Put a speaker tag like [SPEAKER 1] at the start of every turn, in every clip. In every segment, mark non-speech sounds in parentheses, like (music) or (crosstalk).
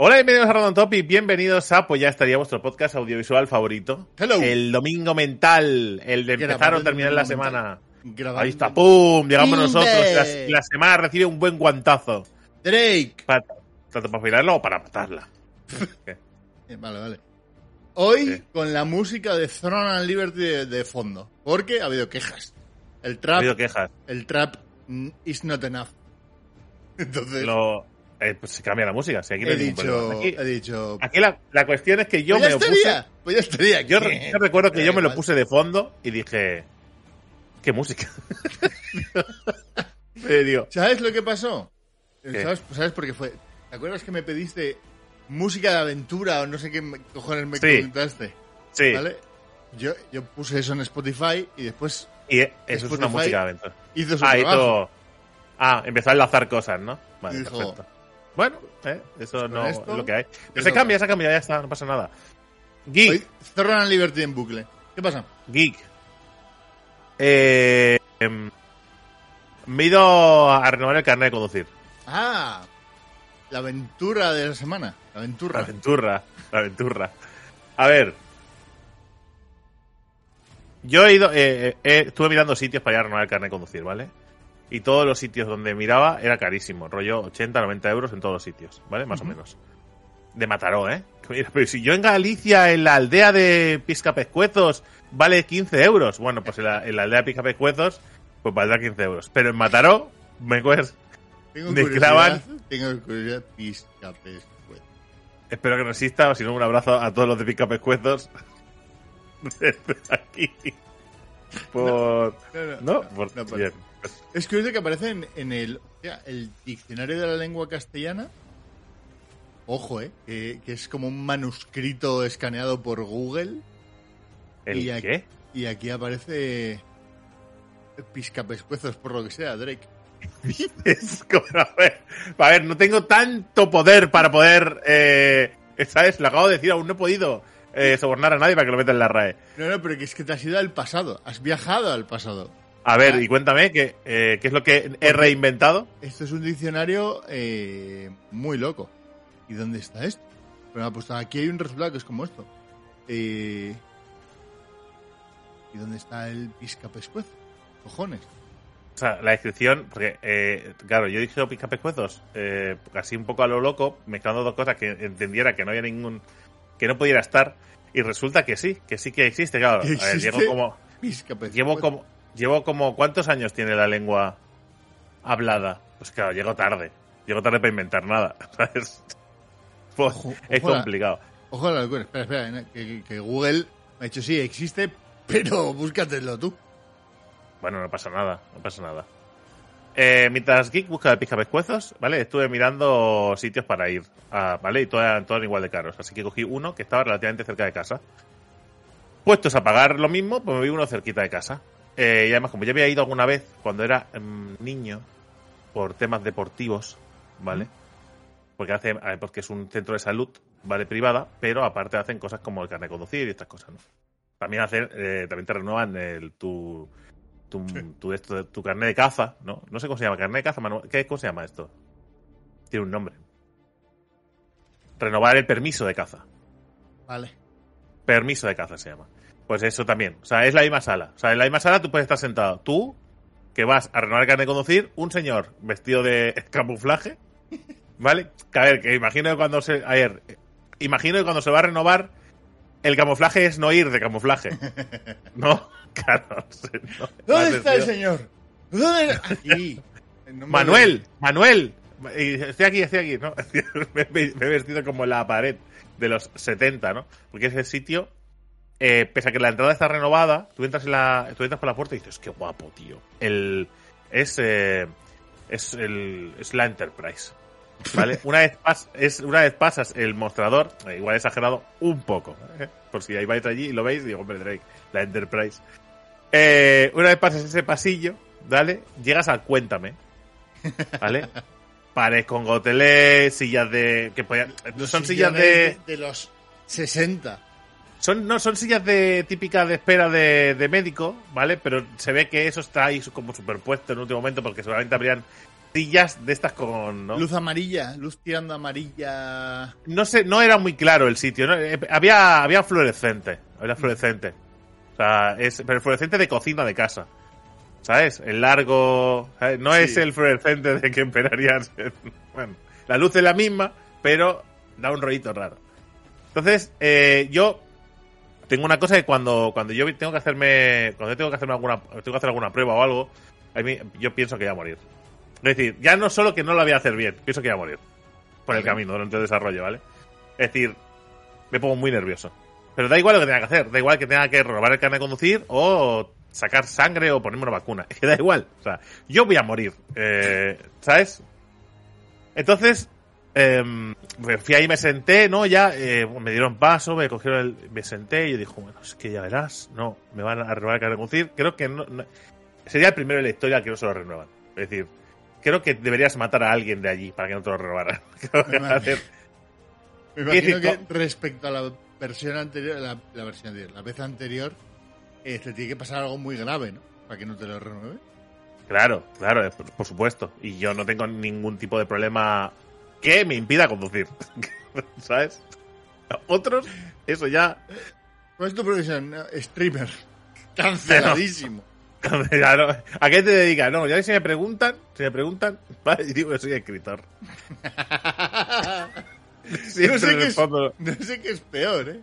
[SPEAKER 1] Hola, bienvenidos a Random Topic, bienvenidos a Pues ya estaría vuestro podcast audiovisual favorito.
[SPEAKER 2] Hello.
[SPEAKER 1] El domingo mental, el de empezar o terminar la semana.
[SPEAKER 2] Grabando.
[SPEAKER 1] Ahí está, ¡pum! Llegamos nosotros. La, la semana recibe un buen guantazo.
[SPEAKER 2] Drake.
[SPEAKER 1] Tanto para afilarla o para matarla. (laughs)
[SPEAKER 2] Eh, Vale, vale. Hoy
[SPEAKER 1] Sí.
[SPEAKER 2] con la música de Throne and Liberty de, de fondo. Porque ha habido quejas. El
[SPEAKER 1] Ha
[SPEAKER 2] trap,
[SPEAKER 1] habido quejas.
[SPEAKER 2] el trap mm, is not enough. (laughs) Entonces
[SPEAKER 1] Lo, eh, pues se cambia la música. Si aquí
[SPEAKER 2] he dicho.
[SPEAKER 1] Aquí,
[SPEAKER 2] he dicho.
[SPEAKER 1] aquí la, la cuestión es que yo
[SPEAKER 2] pues
[SPEAKER 1] me lo
[SPEAKER 2] estaría,
[SPEAKER 1] puse.
[SPEAKER 2] pues ya estaría.
[SPEAKER 1] Yo, re- yo recuerdo que yo me lo puse de fondo y dije. ¿Qué música? (laughs)
[SPEAKER 2] ¿Sabes lo que pasó?
[SPEAKER 1] ¿Qué?
[SPEAKER 2] ¿Sabes, ¿Sabes por qué fue? ¿Te acuerdas que me pediste música de aventura o no sé qué me- cojones me
[SPEAKER 1] Sí.
[SPEAKER 2] preguntaste?
[SPEAKER 1] Sí.
[SPEAKER 2] ¿Vale? Yo, yo puse eso en Spotify y después
[SPEAKER 1] Y eh, eso es una
[SPEAKER 2] Spotify
[SPEAKER 1] música de aventura.
[SPEAKER 2] hizo su
[SPEAKER 1] Ah,
[SPEAKER 2] trabajo.
[SPEAKER 1] todo. Ah, empezó a enlazar cosas, ¿no? Vale,
[SPEAKER 2] Dijo,
[SPEAKER 1] perfecto. Bueno, eh, eso
[SPEAKER 2] con
[SPEAKER 1] no
[SPEAKER 2] esto,
[SPEAKER 1] es lo que hay.
[SPEAKER 2] ¿qué
[SPEAKER 1] Pero se cambia, se cambia, ya está, no pasa nada. Geek,
[SPEAKER 2] Hoy and Liberty en bucle. ¿Qué pasa?
[SPEAKER 1] geek. Eh, em, me he ido a renovar el carnet de conducir.
[SPEAKER 2] Ah, la aventura de la semana. La
[SPEAKER 1] La
[SPEAKER 2] aventura.
[SPEAKER 1] aventura, la aventura. A ver. Yo he ido, eh, eh, estuve mirando sitios para ir a renovar el carnet de conducir, ¿vale? Y todos los sitios donde miraba era carísimo, rollo 80, 90 euros en todos los sitios, ¿vale? Más o menos. De Mataró, ¿eh? (laughs) Pero si yo en Galicia, en la aldea de Piscapescuezos, vale 15 euros. Bueno, pues en la, en la aldea de Piscapescuezos, pues valdrá 15 euros. Pero en Mataró, me cuesta.
[SPEAKER 2] Tengo
[SPEAKER 1] me clavan.
[SPEAKER 2] Tengo curiosidad. Piscapes. pues.
[SPEAKER 1] Espero que no exista, o si no, un abrazo a todos los de Piscapescuezos. (laughs) Desde aquí. Por.
[SPEAKER 2] No, no,
[SPEAKER 1] ¿No?
[SPEAKER 2] no,
[SPEAKER 1] por- bien.
[SPEAKER 2] Es curioso que aparece en, en el, el diccionario de la lengua castellana. Ojo, eh, que, que es como un manuscrito escaneado por Google.
[SPEAKER 1] ¿El
[SPEAKER 2] y aquí,
[SPEAKER 1] qué?
[SPEAKER 2] Y aquí aparece Piscapescuezos, por lo que sea, Drake. (laughs)
[SPEAKER 1] A ver, a ver, no tengo tanto poder para poder. Eh, ¿Sabes? Lo acabo de decir, aún no he podido eh, sobornar a nadie para que lo meta en la RAE.
[SPEAKER 2] No, no, pero que es que te has ido al pasado. Has viajado al pasado.
[SPEAKER 1] A ver,
[SPEAKER 2] Ah.
[SPEAKER 1] y cuéntame, ¿qué, eh, ¿qué es lo que he reinventado?
[SPEAKER 2] Esto es un diccionario eh, muy loco. ¿Y dónde está esto? Pero puesto, aquí hay un resultado que es como esto. Eh, ¿Y dónde está el piscapescuezo? Cojones.
[SPEAKER 1] O sea, la descripción, porque, eh, claro, yo dije Piscapescuezos, eh, así un poco a lo loco, mezclando dos cosas que entendiera que no había ningún. que no pudiera estar, y resulta que sí, que sí que existe, claro.
[SPEAKER 2] ¿Que
[SPEAKER 1] A ver, llevo como. Llevo como, llevo como, ¿cuántos años tiene la lengua hablada? Pues claro, llego tarde. Llego tarde para inventar nada, (laughs) ¿sabes? Pues,
[SPEAKER 2] Ojo,
[SPEAKER 1] es
[SPEAKER 2] ojo la-
[SPEAKER 1] complicado.
[SPEAKER 2] Ojo a la locura. Espera, espera. ¿no? Que, Google me ha dicho sí, existe, pero búscatelo tú.
[SPEAKER 1] Bueno, no pasa nada, no pasa nada. Eh, mientras Geek busca el pescuezos, ¿vale? Estuve mirando sitios para ir, a- ¿vale? Y todos eran, igual de caros. Así que cogí uno que estaba relativamente cerca de casa. Puestos a pagar lo mismo, pues me vi uno cerquita de casa. Eh, y además, como ya había ido alguna vez cuando era mm, niño, por temas deportivos, ¿vale? Porque hace, eh, porque es un centro de salud, ¿vale? Privada, pero aparte hacen cosas como el carnet de conducir y estas cosas, ¿no? También hacen, eh, también te renuevan el, tu, tu, tu, esto, tu carnet de caza, ¿no? No sé cómo se llama, carnet de caza, manual- ¿qué, ¿cómo se llama esto? Tiene un nombre. Renovar el permiso de caza.
[SPEAKER 2] Vale.
[SPEAKER 1] Permiso de caza se llama. Pues eso también. O sea, es la misma sala. O sea, en la misma sala tú puedes estar sentado. Tú, que vas a renovar el carnet de conducir, un señor vestido de (laughs) camuflaje, ¿vale? Que a ver, que imagino que cuando se... A ver, imagino que cuando se va a renovar, el camuflaje es no ir de camuflaje. (laughs) ¿No? (laughs) Claro. no
[SPEAKER 2] ¿Dónde está el señor? ¿Dónde? Aquí.
[SPEAKER 1] Manuel, Manuel. Estoy aquí, estoy aquí, ¿no? me, me- me he vestido como la pared de los 70, ¿no? Porque ese sitio, eh, pese a que la entrada está renovada, tú entras, en la, tú entras por la puerta y dices, qué guapo, tío. El, es, eh, es, el, es la Enterprise. ¿Vale? (laughs) Una vez, pas- es, una vez pasas el mostrador, eh, igual he exagerado un poco, ¿eh? por si ahí vais allí y lo veis, digo, hombre, Drake, la Enterprise. Eh, una vez pasas ese pasillo, ¿vale? Llegas al Cuéntame, ¿vale? (laughs) Pared con gotelé, sillas de... que podían-
[SPEAKER 2] de-
[SPEAKER 1] son sillas de...
[SPEAKER 2] de los 60.
[SPEAKER 1] Son, no, son sillas de típicas de espera de, de médico, ¿vale? Pero se ve que eso está ahí como superpuesto en último momento porque seguramente habrían sillas de estas con. ¿no?
[SPEAKER 2] Luz amarilla, luz tirando amarilla.
[SPEAKER 1] No sé, no era muy claro el sitio. ¿no? Eh, Había, había fluorescente. Había fluorescente. O sea, es, pero el fluorescente de cocina de casa. ¿Sabes? El largo. ¿sabes? No
[SPEAKER 2] Sí.
[SPEAKER 1] es el fluorescente de que esperarías. (laughs) Bueno, la luz es la misma, pero da un rollito raro. Entonces, eh, yo tengo una cosa que cuando, cuando yo tengo que hacerme. Cuando yo tengo que hacerme alguna. Tengo que hacer alguna prueba o algo. A mí, yo pienso que voy a morir. Es decir, ya no solo que no lo voy a hacer bien, pienso que voy a morir. Por el camino, durante el desarrollo, ¿vale? Es decir, me pongo muy nervioso. Pero da igual lo que tenga que hacer, da igual que tenga que robar el carnet de conducir o sacar sangre o ponerme una vacuna. (laughs) Es que da igual. O sea, yo voy a morir. Eh, ¿Sabes? Entonces, eh, me fui ahí, me senté, ¿no? Ya eh, me dieron paso, me cogieron el. Me senté y yo dije, bueno, es que ya verás, no, me van a robar el carnet de conducir. Creo que no, no- sería el primero en la historia que no se lo renuevan. Es decir, creo que deberías matar a alguien de allí para que no te lo renovaran. (laughs) Que
[SPEAKER 2] Me imagino que respecto a la versión anterior, la, la versión anterior, la vez anterior, eh, te tiene que pasar algo muy grave, ¿no? Para que no te lo renueve.
[SPEAKER 1] Claro, claro, eh, por, por supuesto. Y yo no tengo ningún tipo de problema que me impida conducir. (laughs) ¿Sabes? Otros, eso ya.
[SPEAKER 2] ¿Cuál es tu profesión? Streamer. Canceladísimo. (laughs)
[SPEAKER 1] ya no- ¿A qué te dedicas? No, ya si me preguntan, si me preguntan, (laughs) vale, digo que soy escritor.
[SPEAKER 2] No, sé qué es,
[SPEAKER 1] respondo.
[SPEAKER 2] no sé qué es peor, ¿eh?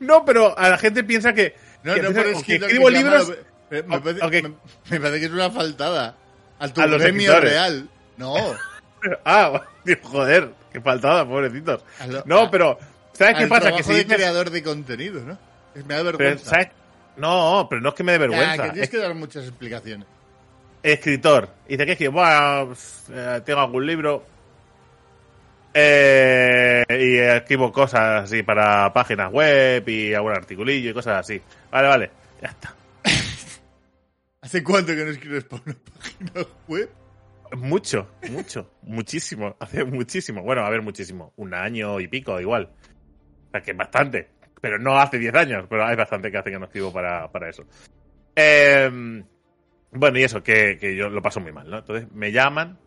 [SPEAKER 1] No, pero a la gente piensa que.
[SPEAKER 2] No,
[SPEAKER 1] que
[SPEAKER 2] no
[SPEAKER 1] piensa
[SPEAKER 2] por
[SPEAKER 1] que escribo
[SPEAKER 2] que
[SPEAKER 1] libros.
[SPEAKER 2] malo, pero me, parece,
[SPEAKER 1] que-
[SPEAKER 2] me- me parece que es una faltada. A tu
[SPEAKER 1] A escritores.
[SPEAKER 2] real. No.
[SPEAKER 1] Ah, digo, joder, qué faltada, pobrecitos. No, pero. ¿Sabes qué pasa? Que si dices-
[SPEAKER 2] creador de contenido, ¿no? Me da
[SPEAKER 1] pero,
[SPEAKER 2] vergüenza.
[SPEAKER 1] ¿sabes? No, pero no es que me dé vergüenza.
[SPEAKER 2] que tienes
[SPEAKER 1] es
[SPEAKER 2] que dar muchas explicaciones.
[SPEAKER 1] escritor. Y dice que es que, bueno, eh, tengo algún libro. eh, y escribo cosas así para páginas web y algún articulillo y cosas así. Vale, vale, ya está. (laughs)
[SPEAKER 2] ¿Hace cuánto que no escribes para una (laughs) página web?
[SPEAKER 1] Mucho, mucho, muchísimo. (laughs) Hace muchísimo. Bueno, a ver, muchísimo. Un año y pico, igual. O sea, que es bastante. Pero no hace 10 años, pero hay bastante que hace que no escribo para, para eso. Eh, bueno, y eso, que, que yo lo paso muy mal, ¿no? Entonces me llaman,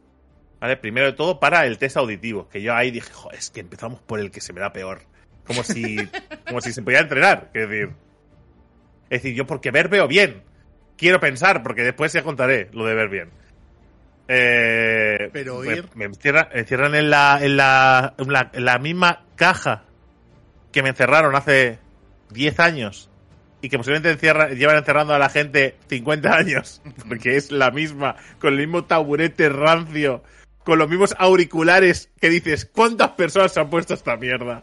[SPEAKER 1] ¿vale? Primero de todo para el test auditivo, que yo ahí dije, joder, es que empezamos por el que se me da peor. Como si, (laughs) como si se podía entrenar, es decir. Es decir, yo porque ver veo bien. Quiero pensar, porque después ya contaré lo de ver bien. Eh,
[SPEAKER 2] Pero
[SPEAKER 1] me-
[SPEAKER 2] oír-
[SPEAKER 1] Me, encierran, me encierran en la, en, la, en, la, en la misma caja que me encerraron hace 10 años y que posiblemente encierra- llevan encerrando a la gente 50 años, (laughs) porque es la misma, con el mismo taburete rancio, con los mismos auriculares que dices, ¿cuántas personas se han puesto esta mierda?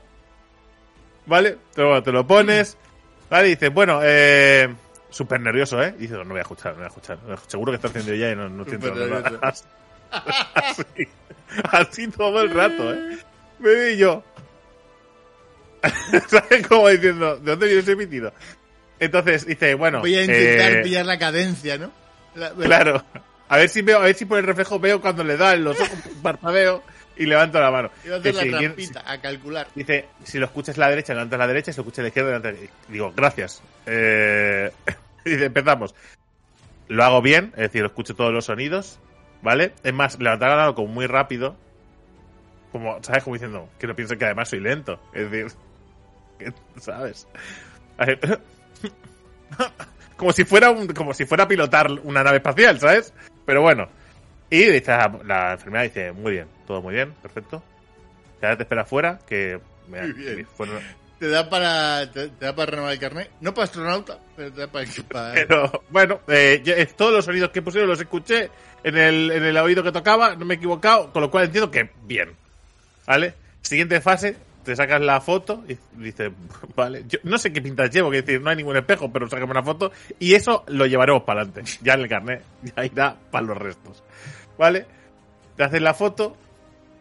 [SPEAKER 1] ¿Vale? Te, lo- te lo pones, ¿vale? Y dices, bueno, eh, súper nervioso, ¿eh? Y dices, no voy a escuchar, no voy a escuchar. Seguro que está haciendo ya y no, no entrando nada. (laughs) Así, así todo el rato, ¿eh? Me vi yo. (laughs) ¿Sabes? Como diciendo, ¿de dónde viene ese pitido? Entonces dice, bueno.
[SPEAKER 2] Voy a intentar
[SPEAKER 1] eh,
[SPEAKER 2] pillar la cadencia, ¿no? La- (laughs)
[SPEAKER 1] Claro. A ver si veo, a ver si por el reflejo veo cuando le da en los ojos parpadeo y levanto la mano. Que
[SPEAKER 2] la
[SPEAKER 1] si
[SPEAKER 2] trampita, a calcular.
[SPEAKER 1] Dice, si lo escuchas a la derecha, levantas a la derecha, si lo escuchas a la izquierda, levantas a la izquierda. Digo, gracias. Eh, (laughs) dice, empezamos. Lo hago bien, es decir, escucho todos los sonidos, ¿vale? Es más, levantar la mano como muy rápido, como, ¿sabes? Como diciendo, que no piensen que además soy lento. Es decir, (laughs) que, ¿sabes? (laughs) Como si fuera un, como si fuera a pilotar una nave espacial, ¿sabes? Pero bueno. Y dice, la, la enfermera dice, muy bien, todo muy bien, perfecto. Ya te espera afuera, que me,
[SPEAKER 2] Muy bien.
[SPEAKER 1] me fueron-
[SPEAKER 2] Te da para te, da para renovar el carnet. No para astronauta, pero te da para... para-
[SPEAKER 1] Pero bueno, eh, todos los sonidos que pusieron los escuché en el, en el oído que tocaba, no me he equivocado, con lo cual entiendo que bien. ¿Vale? Siguiente fase, te sacas la foto y dices, (laughs) vale, yo no sé qué pintas llevo, que decir, no hay ningún espejo, pero sácame una foto y eso lo llevaremos para adelante. (laughs) Ya en el carnet, ya irá para los restos. ¿Vale? Te haces la foto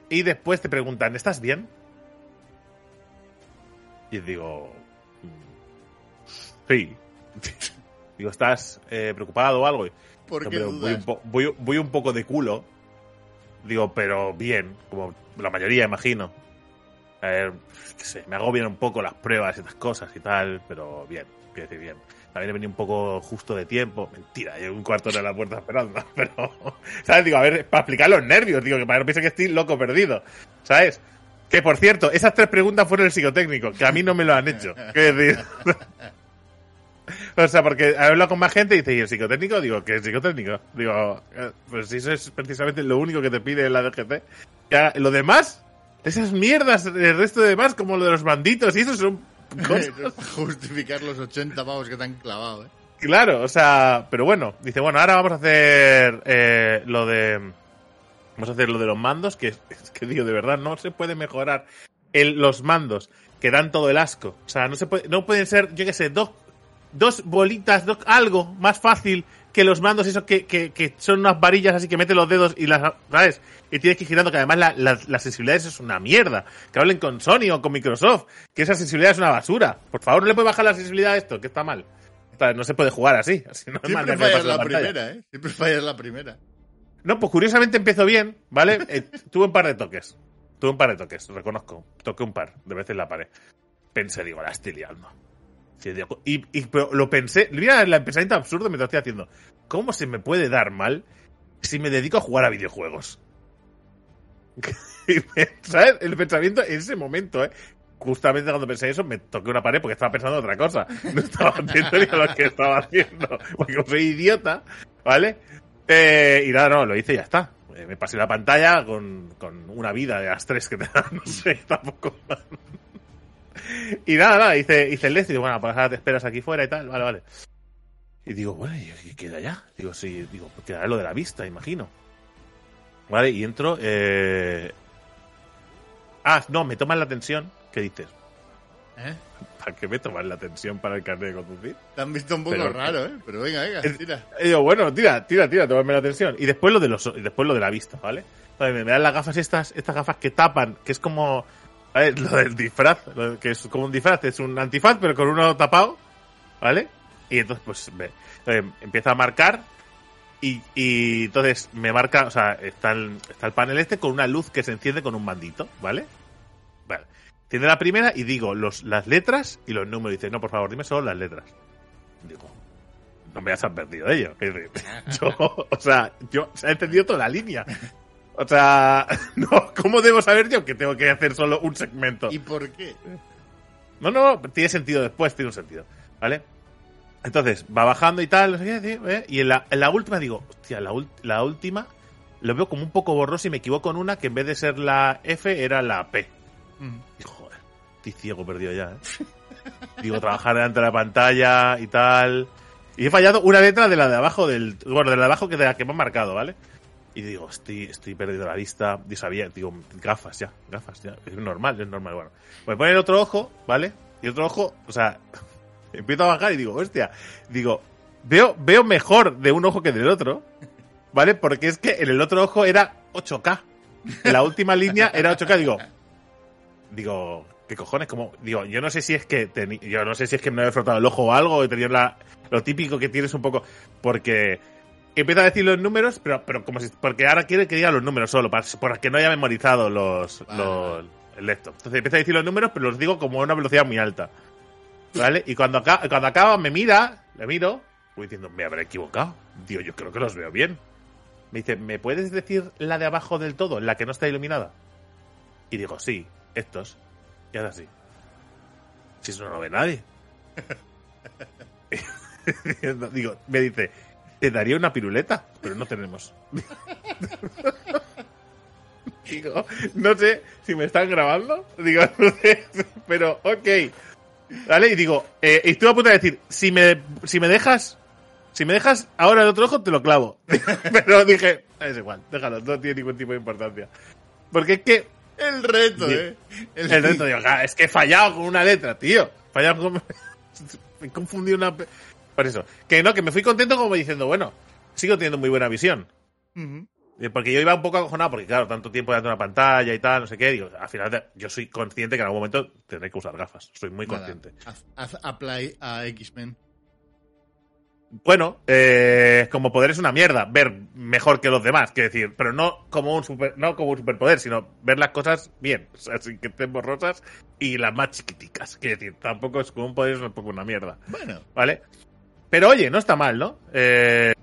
[SPEAKER 1] y después te preguntan, ¿estás bien? Y digo, "Mm, sí. (laughs) Digo, ¿estás eh, preocupado o algo?
[SPEAKER 2] ¿Por
[SPEAKER 1] No,
[SPEAKER 2] qué
[SPEAKER 1] voy, un voy- voy un poco de culo. Digo, pero bien, como la mayoría, imagino. A ver, qué sé, me agobian un poco las pruebas y estas cosas y tal, pero bien, quiero decir bien. también he venido un poco justo de tiempo. Mentira, llevo un cuarto de la puerta esperando. (laughs) Pero, ¿sabes? Digo, a ver, para explicar los nervios, digo, que para que no piense que estoy loco perdido. ¿Sabes? Que por cierto, esas tres preguntas fueron el psicotécnico, que a mí no me lo han hecho. (laughs) (laughs) O sea, porque he hablado con más gente y dice, ¿y el psicotécnico? Digo, ¿qué es psicotécnico? Digo, eh, pues si eso es precisamente lo único que te pide la DGT. Ya, lo demás, esas mierdas, el resto de demás, como lo de los banditos y eso son (laughs)
[SPEAKER 2] Justificar los 80 pavos que te han clavado, ¿eh?
[SPEAKER 1] Claro, o sea, pero bueno, dice, bueno, ahora vamos a hacer eh, lo de... Vamos a hacer lo de los mandos, que es que digo, de verdad, no se puede mejorar el, los mandos que dan todo el asco. O sea, no se puede, no pueden ser, yo qué sé, dos, dos bolitas, dos, algo más fácil que los mandos esos que, que, que, son unas varillas así que meten los dedos y las, ¿sabes? Y tienes que ir girando, que además la, la, la, sensibilidad es una mierda. Que hablen con Sony o con Microsoft, que esa sensibilidad es una basura. Por favor, no le puede bajar la sensibilidad a esto, que está mal. No se puede jugar así. así no
[SPEAKER 2] Siempre fallas la, la primera, ¿eh? Siempre fallas la primera.
[SPEAKER 1] No, pues curiosamente empezó bien, ¿vale? Eh, tuve un par de toques. Tuve un par de toques, reconozco. Toqué un par de veces la pared. Pensé, digo, la estoy liando. Y, y pero lo pensé, mira el pensamiento absurdo me estoy haciendo. ¿Cómo se me puede dar mal si me dedico a jugar a videojuegos? (laughs) ¿Sabes? El pensamiento en ese momento, ¿eh? Justamente cuando pensé eso, me toqué una pared porque estaba pensando en otra cosa. No estaba haciendo ni lo que estaba haciendo. Porque soy idiota, ¿vale? Eh, y nada, no, lo hice y ya está. Eh, me pasé la pantalla con, con una vida de las tres que te dan. (laughs) No sé, tampoco. y nada, nada, hice, hice el y bueno, pues ahora te esperas aquí fuera y tal, vale, vale. Y digo, bueno, ¿y queda ya? Digo, sí, digo, pues quedará lo de la vista, imagino. Vale, y entro. Eh... Ah, no, me toman la atención. ¿Qué dices?
[SPEAKER 2] ¿Eh?
[SPEAKER 1] ¿Para qué me toman la atención para el carnet de conducir?
[SPEAKER 2] Te han visto un poco Pero, raro, ¿eh? Pero venga, venga, tira.
[SPEAKER 1] Y bueno, tira, tira, tira, tomarme la atención. Y después lo de los, después lo de la vista, ¿vale? me dan las gafas estas, estas gafas que tapan, que es como ¿vale? lo del disfraz, que es como un disfraz, es un antifaz, pero con uno tapado, ¿vale? Y entonces, pues, ve, entonces, empieza a marcar y, y, entonces me marca, o sea, está el, está el panel este con una luz que se enciende con un bandito, ¿vale? Tiene la primera y digo los, las letras y los números. Dice, no, por favor, dime solo las letras. Digo, no me has advertido de ello. (laughs) Yo, o sea, yo se ha entendido toda la línea. O sea, (laughs) no, ¿cómo debo saber yo que tengo que hacer solo un segmento?
[SPEAKER 2] ¿Y por qué?
[SPEAKER 1] No, no, tiene sentido después, tiene un sentido. ¿Vale? Entonces, va bajando y tal, no sé qué, ¿eh? y en la, en la, última digo, hostia, la, la, última lo veo como un poco borroso y me equivoco en una que en vez de ser la F era la P. Mm. Estoy ciego perdido ya, ¿eh? (laughs) digo, trabajar delante de la pantalla y tal. Y he fallado una letra de la de abajo del. Bueno, de la de abajo que de la que me han marcado, ¿vale? Y digo, estoy, estoy perdido la vista. Y sabía, digo, gafas ya, gafas ya. Es normal, es normal. Bueno, me ponen otro ojo, ¿vale? Y otro ojo, o sea, (laughs) empiezo a bajar y digo, hostia, digo, veo, veo mejor de un ojo que del otro, ¿vale? Porque es que en el otro ojo era 8K. En la última línea era 8K, digo, digo, ¿qué cojones? Como, digo, yo no sé si es que yo no sé si es que me había frotado el ojo o algo, o tenía la, lo típico que tienes un poco, porque empieza a decir los números, pero, pero como si, porque ahora quiere que diga los números solo, para, para que no haya memorizado los, vale. los el laptop. Entonces empieza a decir los números, pero los digo como a una velocidad muy alta. ¿Vale? Y cuando acaba, cuando acaba me mira, le miro, voy diciendo, me habré equivocado. Digo, yo creo que los veo bien. Me dice, ¿me puedes decir la de abajo del todo, la que no está iluminada? Y digo, sí, estos. Y ahora sí. Si eso no lo ve nadie. (laughs) digo, me dice, te daría una piruleta, pero no tenemos. (laughs) Digo, no sé si me están grabando. Digo, (laughs) no sé, pero ok. ¿Vale? Y digo, eh, y estuve a punto de decir, si me, si me dejas, si me dejas ahora el otro ojo, te lo clavo. pero dije, es igual, déjalo, no tiene ningún tipo de importancia. Porque es que.
[SPEAKER 2] El reto, eh.
[SPEAKER 1] El, el reto, digo, ah, es que he fallado con una letra, tío. Fallado con. (laughs) me confundí una. Por eso. Que no, que me fui contento como diciendo, bueno, sigo teniendo muy buena visión. Uh -huh. Porque yo iba un poco acojonado, porque claro, tanto tiempo delante de una pantalla y tal, no sé qué. Digo, al final yo soy consciente que en algún momento tendré que usar gafas. Soy muy consciente.
[SPEAKER 2] Haz, haz apply a X-Men.
[SPEAKER 1] Bueno, eh, como poder es una mierda, ver mejor que los demás, quiero decir, pero no como un super, no como un superpoder, sino ver las cosas bien, (laughs) o sea, sin que estén borrosas y las más chiquiticas, quiero decir, tampoco es como un poder, es un poco una mierda.
[SPEAKER 2] Bueno.
[SPEAKER 1] ¿Vale? Pero oye, no está mal, ¿no? Eh,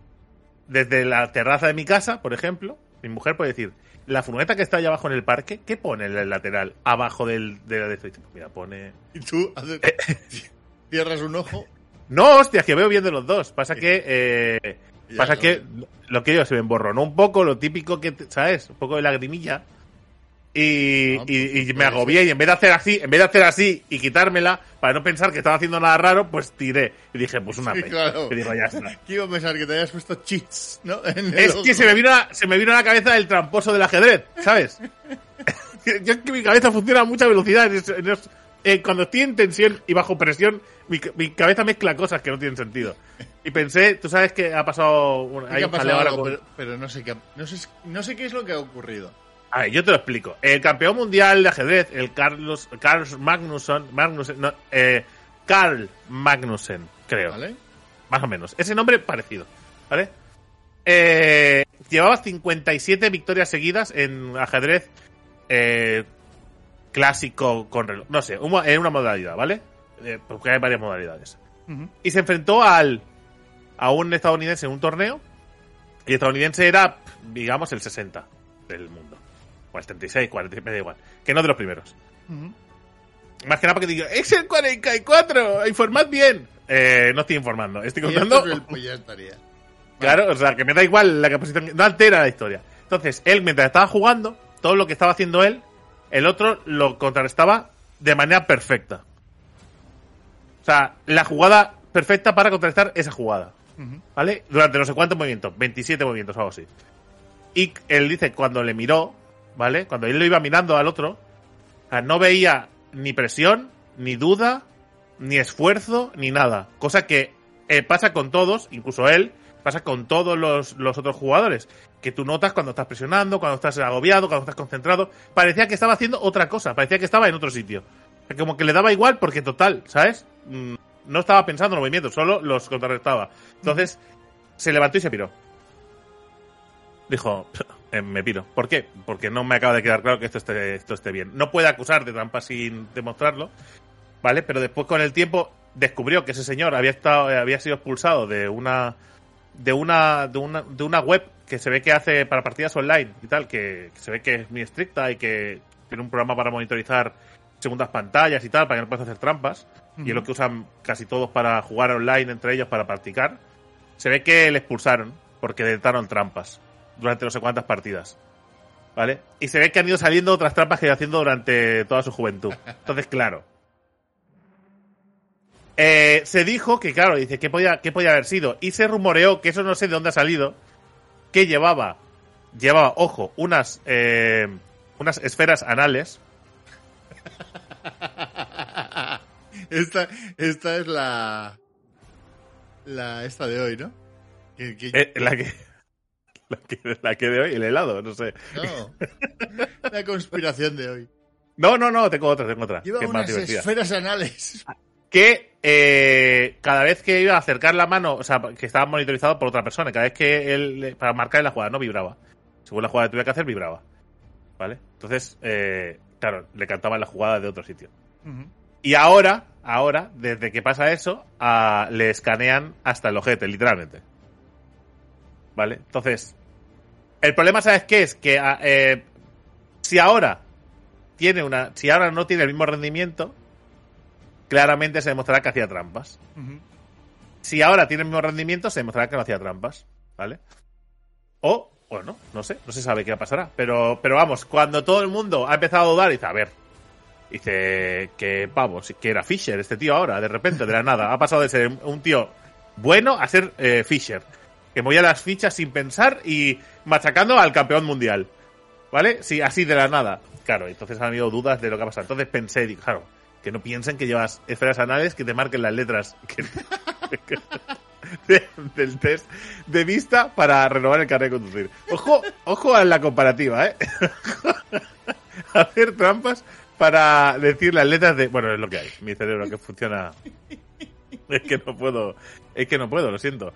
[SPEAKER 1] desde la terraza de mi casa, por ejemplo, mi mujer puede decir, la furgoneta que está allá abajo en el parque, ¿qué pone en el lateral abajo del, de la de esto? Mira, pone...
[SPEAKER 2] Y tú haces- (laughs) cierras un ojo.
[SPEAKER 1] No, hostia, que veo bien de los dos. Pasa que... eh, pasa
[SPEAKER 2] no.
[SPEAKER 1] que lo que yo se me emborronó un poco, lo típico que, ¿sabes? Un poco de lagrimilla. Y, y- y
[SPEAKER 2] pues,
[SPEAKER 1] me agobié y en vez de hacer así, en vez de hacer así y quitármela, para no pensar que estaba haciendo nada raro, pues tiré. Y dije, pues una
[SPEAKER 2] Sí, claro.
[SPEAKER 1] Y digo, ya está.
[SPEAKER 2] ¿Qué iba a pensar? Que te hayas puesto cheats, ¿no? (laughs) En
[SPEAKER 1] Es que se me, vino a, se me vino a la cabeza el tramposo del ajedrez, ¿sabes? (laughs) Yo es que mi cabeza funciona a mucha velocidad. es- eh, cuando estoy en tensión y bajo presión, mi, ca- mi cabeza mezcla cosas que no tienen sentido. (laughs) Y pensé, tú sabes que ha pasado... un-
[SPEAKER 2] Sí
[SPEAKER 1] hay
[SPEAKER 2] que ha
[SPEAKER 1] un
[SPEAKER 2] pasado algo,
[SPEAKER 1] con-
[SPEAKER 2] pero, pero no sé qué, no sé, no sé qué es lo que ha ocurrido.
[SPEAKER 1] A ver, yo te lo explico. El campeón mundial de ajedrez, el Carlos, Carl Magnussen, Magnussen no, eh, Carl Magnussen, creo.
[SPEAKER 2] ¿Vale?
[SPEAKER 1] Más o menos. Ese nombre parecido. ¿Vale? Eh, llevaba 57 victorias seguidas en ajedrez eh, clásico con reloj. No sé, en una modalidad, ¿vale? Eh, porque hay varias modalidades. Y se enfrentó al a un estadounidense en un torneo. Y el estadounidense era, digamos, el 60 del mundo. O el 36, 40, me da igual. Que no de los primeros.
[SPEAKER 2] Ujú.
[SPEAKER 1] Más que nada porque digo, es el 44, informad bien. Eh, no estoy informando, estoy contando.
[SPEAKER 2] el- pues ya estaría.
[SPEAKER 1] Claro, o sea, que me da igual la capacidad, no altera la historia. Entonces, él mientras estaba jugando, todo lo que estaba haciendo él, el otro lo contrarrestaba de manera perfecta. O sea, la jugada perfecta para contrarrestar esa jugada. ¿Vale? Durante no sé cuántos movimientos, 27 movimientos o algo así. Y él dice, cuando le miró, ¿vale? Cuando él lo iba mirando al otro, no veía ni presión, ni duda, ni esfuerzo, ni nada. Cosa que eh, pasa con todos, incluso él, pasa con todos los, los otros jugadores. Que tú notas cuando estás presionando, cuando estás agobiado, cuando estás concentrado. Parecía que estaba haciendo otra cosa, parecía que estaba en otro sitio. Como que le daba igual porque total, ¿sabes? Mm, No estaba pensando en los movimientos, solo los contrarrestaba. Entonces, se levantó y se piró. Dijo, "Eh, me piro. ¿Por qué? Porque no me acaba de quedar claro que esto esté, esto esté bien. No puede acusar de trampa sin demostrarlo, ¿vale? Pero después con el tiempo descubrió que ese señor había estado, eh, había sido expulsado de una, de una, de una, de una web que se ve que hace para partidas online y tal, que, que se ve que es muy estricta y que tiene un programa para monitorizar segundas pantallas y tal, para que no puedas hacer trampas. Y es lo que usan casi todos para jugar online entre ellos para practicar. Se ve que le expulsaron porque detectaron trampas durante no sé cuántas partidas. ¿Vale? Y se ve que han ido saliendo otras trampas que iba haciendo durante toda su juventud. Entonces, claro. Eh, se dijo que, claro, dice, ¿qué podía, ¿qué podía haber sido? Y se rumoreó, que eso no sé de dónde ha salido, que llevaba, llevaba, ojo, unas, eh, unas esferas anales. (laughs)
[SPEAKER 2] esta, esta es la. La esta de hoy, ¿no?
[SPEAKER 1] Eh, la, que, (laughs) la, que, la que de hoy, el helado, no sé.
[SPEAKER 2] no. La conspiración de hoy.
[SPEAKER 1] No, no, no, tengo otra, tengo otra.
[SPEAKER 2] Lleva
[SPEAKER 1] más
[SPEAKER 2] unas
[SPEAKER 1] divertida.
[SPEAKER 2] esferas anales.
[SPEAKER 1] que eh, cada vez que iba a acercar la mano, o sea, que estaba monitorizado por otra persona, cada vez que él, para marcar la jugada, no vibraba. Según la jugada que tuviera que hacer, vibraba. ¿Vale? Entonces, eh, claro, le cantaban la jugada de otro sitio. Y ahora, ahora, desde que pasa eso, a- le escanean hasta el ojete, literalmente. ¿Vale? Entonces, el problema, ¿sabes qué? Es que a- eh, si ahora tiene una. Si ahora no tiene el mismo rendimiento, claramente se demostrará que hacía trampas. Si ahora tiene el mismo rendimiento, se demostrará que no hacía trampas. ¿Vale? O, o no, no sé, no se sabe qué pasará. Pero, pero vamos, cuando todo el mundo ha empezado a dudar, dice, a ver, dice que pavo, si- que era Fisher este tío ahora, de repente, de la nada. Ha pasado de ser un tío bueno a ser eh, Fisher. Que movía las fichas sin pensar y machacando al campeón mundial. ¿Vale? Sí, así de la nada. Claro, entonces han habido dudas de lo que ha pasado. Entonces pensé, digo, claro, que no piensen que llevas esferas anales que te marquen las letras que- (laughs) de- del test de vista para renovar el carnet de conducir. Ojo, ojo a la comparativa, ¿eh? (laughs) Hacer trampas para decir las letras de... Bueno, es lo que hay. Mi cerebro que funciona... Es que no puedo... Es que no puedo, lo siento.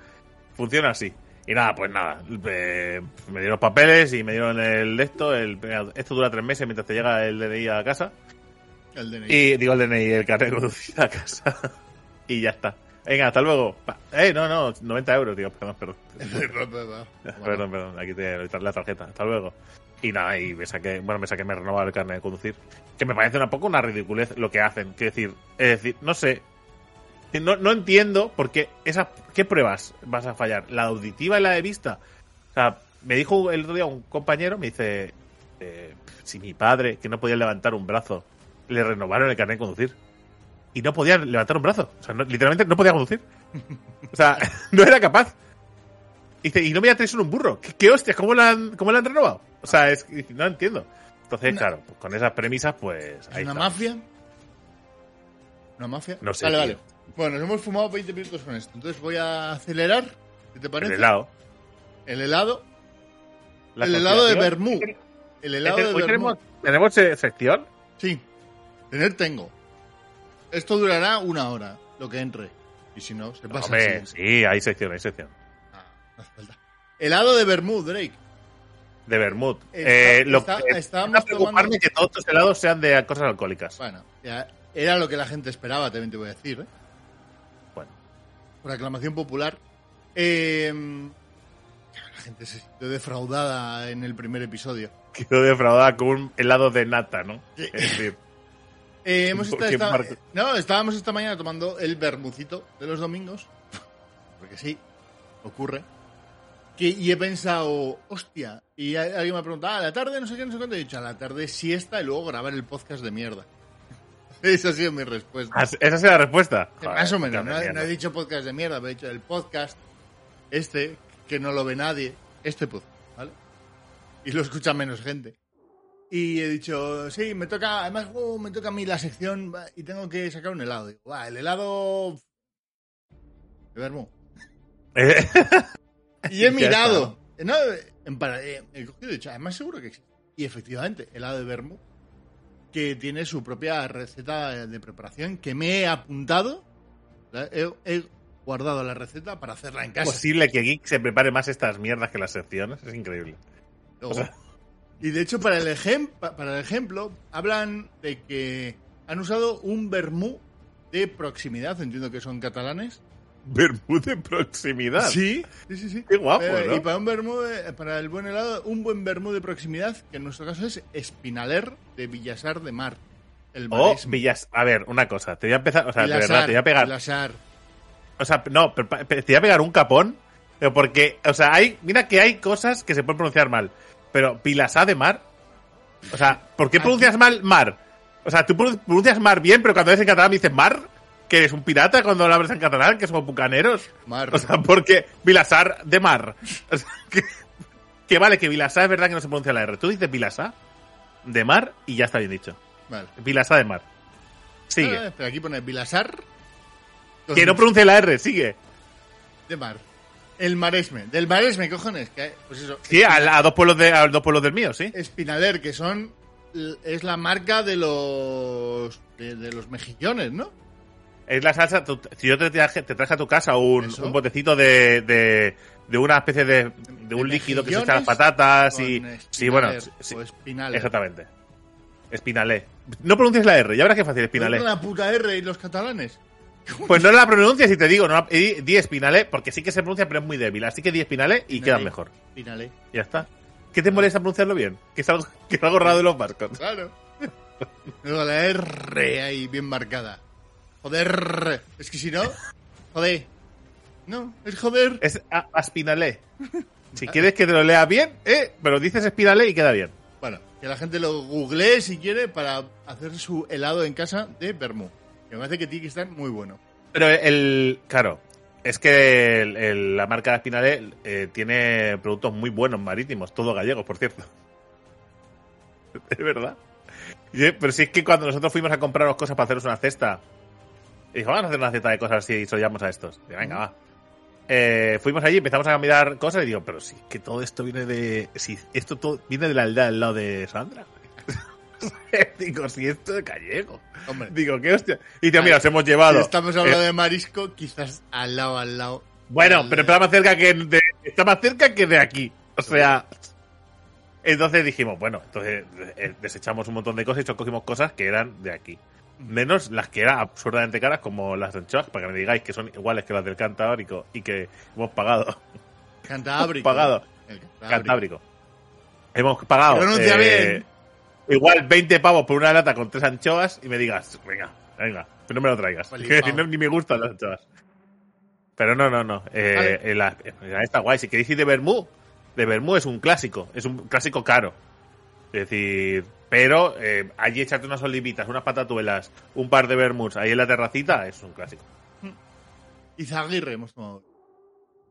[SPEAKER 1] Funciona así. Y nada, pues nada. eh, me dieron los papeles y me dieron el esto. El, esto dura tres meses mientras te llega el DNI a casa.
[SPEAKER 2] El DNI.
[SPEAKER 1] Y digo el DNI, el carnet de conducir a casa. (laughs) y ya está. Venga, hasta luego. Pa- Eh, no, no, 90 euros, tío. Perdón, perdón. (laughs) (laughs) Perdón, perdón, aquí te la tarjeta. Hasta luego. Y nada, y me saqué, bueno, me saqué, me renovaba el carnet de conducir. Que me parece un poco una ridiculez lo que hacen. Quiero decir, es decir, no sé. No, no entiendo por qué esas, qué pruebas vas a fallar. La auditiva y la de vista. O sea, me dijo el otro día un compañero, me dice, eh, si mi padre, que no podía levantar un brazo, le renovaron el carnet de conducir. Y no podía levantar un brazo. O sea, no- literalmente no podía conducir. O sea, (laughs) no era capaz. Y dice, y no me voy a traer un burro. ¿Qué, qué hostias? ¿Cómo la han, cómo la han renovado? O sea, es, no entiendo. Entonces,
[SPEAKER 2] Una-
[SPEAKER 1] claro, pues con esas premisas, pues
[SPEAKER 2] ¿Es
[SPEAKER 1] ahí
[SPEAKER 2] una mafia? ¿Una mafia?
[SPEAKER 1] No sé,
[SPEAKER 2] Vale,
[SPEAKER 1] tío.
[SPEAKER 2] vale. Bueno, nos hemos fumado 20 minutos con esto. Entonces voy a acelerar. ¿Qué te
[SPEAKER 1] El
[SPEAKER 2] parece?
[SPEAKER 1] helado.
[SPEAKER 2] El helado.
[SPEAKER 1] La
[SPEAKER 2] el helado de
[SPEAKER 1] que-
[SPEAKER 2] El helado
[SPEAKER 1] que
[SPEAKER 2] de
[SPEAKER 1] hoy
[SPEAKER 2] vermú.
[SPEAKER 1] tenemos, tenemos eh, sección.
[SPEAKER 2] Sí. Tener tengo. Esto durará una hora, lo que entre. Y si no, se pasa
[SPEAKER 1] Hombre, sí, hay sección, hay sección.
[SPEAKER 2] Ah, no hace falta. Helado de vermú, Drake.
[SPEAKER 1] De Bermud. Eh, lo,
[SPEAKER 2] está-
[SPEAKER 1] a preocuparme
[SPEAKER 2] tomando-
[SPEAKER 1] que todos estos helados sean de cosas alcohólicas.
[SPEAKER 2] Bueno, ya era lo que la gente esperaba, también te voy a decir. ¿eh?
[SPEAKER 1] Bueno,
[SPEAKER 2] Por aclamación popular. Eh, la gente se sintió defraudada en el primer episodio. (laughs)
[SPEAKER 1] quedó defraudada con un helado de nata, ¿no?
[SPEAKER 2] Sí.
[SPEAKER 1] Es decir,
[SPEAKER 2] Eh, hemos (laughs)
[SPEAKER 1] ¿Por
[SPEAKER 2] estado esta- no, estábamos esta mañana tomando el bermucito de los domingos. (laughs) Porque sí, ocurre. Que, y he pensado, hostia. Y alguien me ha preguntado, ah, a la tarde no sé qué, no sé cuánto. He dicho, a la tarde siesta y luego grabar el podcast de mierda. (laughs) Esa ha sido mi respuesta.
[SPEAKER 1] esa es la respuesta. Joder,
[SPEAKER 2] Más o menos, no, no he dicho podcast de mierda, pero he dicho el podcast, este, que no lo ve nadie, este podcast, ¿vale? Y lo escucha menos gente. Y he dicho, sí, me toca, además oh, me toca a mí la sección y tengo que sacar un helado. Digo, va, el helado de vermú.
[SPEAKER 1] Eh, (laughs)
[SPEAKER 2] Y he mirado, no, en para- eh, he cogido he dicho, además seguro que existe. Y efectivamente, helado de vermú, que tiene su propia receta de preparación que me he apuntado. He, he guardado la receta para hacerla en
[SPEAKER 1] ¿Es
[SPEAKER 2] casa.
[SPEAKER 1] posible que Geek se prepare más estas mierdas que las secciones? Es increíble.
[SPEAKER 2] Luego-
[SPEAKER 1] o sea-
[SPEAKER 2] Y de hecho, para el, ejem- pa- para el ejemplo, hablan de que han usado un vermú de proximidad, entiendo que son catalanes.
[SPEAKER 1] Vermú de proximidad.
[SPEAKER 2] Sí, sí, sí. sí.
[SPEAKER 1] Qué guapo,
[SPEAKER 2] Eh,
[SPEAKER 1] ¿no?
[SPEAKER 2] Y para un vermú, de- para el buen helado, un buen vermú de proximidad, que en nuestro caso es Espinaler de Villasar de Mar. El
[SPEAKER 1] O
[SPEAKER 2] Maresme.
[SPEAKER 1] Villas. A ver, una cosa. Te voy a empezar. O sea, de verdad, te voy a pegar. O sea, no, pero pa- te voy a pegar un capón. Pero porque, o sea, hay. Mira que hay cosas que se pueden pronunciar mal. Pero Pilasá de mar. O sea, ¿por qué
[SPEAKER 2] Aquí-
[SPEAKER 1] pronuncias mal mar? O sea, tú pro- pronuncias mar bien, pero cuando eres en catalán dices mar. Que eres un pirata cuando lo hablas en catalán, que somos bucaneros.
[SPEAKER 2] Mar.
[SPEAKER 1] O sea, porque Vilasar de mar. O sea, (laughs) que, que vale, que Vilasá es verdad que no se pronuncia la R. Tú dices Vilasá de mar y ya está bien dicho.
[SPEAKER 2] Vale.
[SPEAKER 1] Vilasá de mar. Sigue.
[SPEAKER 2] Ah, pero aquí pone Vilasar
[SPEAKER 1] Que no pronuncie la R, sigue.
[SPEAKER 2] de Mar. El Maresme. Del Maresme, cojones. Que, pues eso.
[SPEAKER 1] Sí, a, a dos pueblos de, a dos pueblos del mío, sí.
[SPEAKER 2] Espinaler, que son. Es la marca de los. de, de los mejillones, ¿no?
[SPEAKER 1] Es la salsa. tú- si yo te traje, te traje a tu casa un, un botecito de, de, de una especie de, de un líquido que se echa a las patatas y. Sí, bueno,
[SPEAKER 2] espinaler,
[SPEAKER 1] sí,
[SPEAKER 2] o espinaler.
[SPEAKER 1] exactamente. Espinalé. No pronuncies la R, ya verás qué fácil, espinalé.
[SPEAKER 2] ¿No es una puta R y los catalanes?
[SPEAKER 1] Pues no la pronuncias y te digo, no, di, di espinalé, porque sí que se pronuncia, pero es muy débil. Así que di espinalé y queda mejor.
[SPEAKER 2] Espinalé.
[SPEAKER 1] Ya está. ¿Qué te molesta pronunciarlo bien? Que es algo, que es algo raro de los vascos.
[SPEAKER 2] Claro. Luego la R ahí bien marcada. Joder. Es que si no. Joder. No, es joder.
[SPEAKER 1] Es a-. Si quieres que te lo lea bien, eh, pero dices espinalé y queda bien.
[SPEAKER 2] Bueno, que la gente lo googlee si quiere para hacer su helado en casa de vermú. Me parece que que estar muy bueno.
[SPEAKER 1] Pero el. Claro, es que la marca Espinalé eh, tiene productos muy buenos marítimos, todos gallegos, por cierto. (laughs) Es verdad. Pero si es que cuando nosotros fuimos a compraros cosas para haceros una cesta, dijo, vamos a hacer una cesta de cosas y sollamos a estos. Venga, va. Eh, fuimos allí, empezamos a mirar cosas y digo, pero es que todo esto viene de. Si esto todo viene de la aldea al lado de Sandra. (laughs) digo, si esto es gallego.
[SPEAKER 2] Hombre,
[SPEAKER 1] Digo, qué hostia. Y digo, mira, os hemos llevado.
[SPEAKER 2] si estamos hablando
[SPEAKER 1] Eh,
[SPEAKER 2] de marisco, quizás al lado, al lado.
[SPEAKER 1] Bueno,
[SPEAKER 2] del-
[SPEAKER 1] pero está más cerca que de, está más cerca que de aquí. O sea, entonces dijimos, bueno, entonces eh, desechamos un montón de cosas y cogimos cosas que eran de aquí. Menos las que eran absurdamente caras, como las de anchoas, para que me digáis que son iguales que las del Cantábrico y que hemos pagado.
[SPEAKER 2] Cantábrico.
[SPEAKER 1] pagado.
[SPEAKER 2] El Cantábrico.
[SPEAKER 1] Cantábrico. Hemos pagado.
[SPEAKER 2] Pronuncia
[SPEAKER 1] eh,
[SPEAKER 2] bien.
[SPEAKER 1] Igual 20 pavos por una lata con tres anchoas y me digas, venga, venga, pero no me lo traigas. (laughs) No- ni me gustan las anchoas. Pero no, no, no. Eh,
[SPEAKER 2] Vale.
[SPEAKER 1] eh, la- está guay. Si queréis ir de Bermú, de Bermú es un clásico. Es un clásico caro. Es decir, pero eh, allí echarte unas olivitas, unas patatuelas, un par de Bermuds ahí en la terracita es un clásico.
[SPEAKER 2] Izaguirre hemos tomado.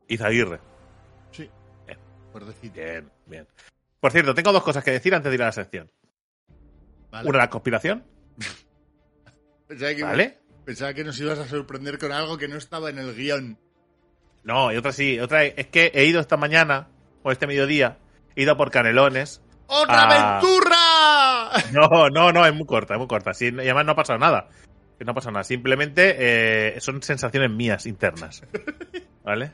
[SPEAKER 1] Izaguirre.
[SPEAKER 2] Sí.
[SPEAKER 1] Bien.
[SPEAKER 2] Por decir.
[SPEAKER 1] Bien, bien. Por cierto, tengo dos cosas que decir antes de ir a la sección.
[SPEAKER 2] Vale.
[SPEAKER 1] Una, conspiración, (laughs)
[SPEAKER 2] Pensaba, que,
[SPEAKER 1] ¿vale?
[SPEAKER 2] pensaba que nos ibas a sorprender con algo que no estaba en el guion.
[SPEAKER 1] No, y otra sí. Otra es que he ido esta mañana, o este mediodía, he ido por Canelones.
[SPEAKER 2] ¡Otra aventura! (laughs)
[SPEAKER 1] No, no, no, es muy corta, es muy corta. Sí, y además no ha pasado nada. No ha pasado nada. Simplemente eh, son sensaciones mías internas. (laughs) ¿Vale?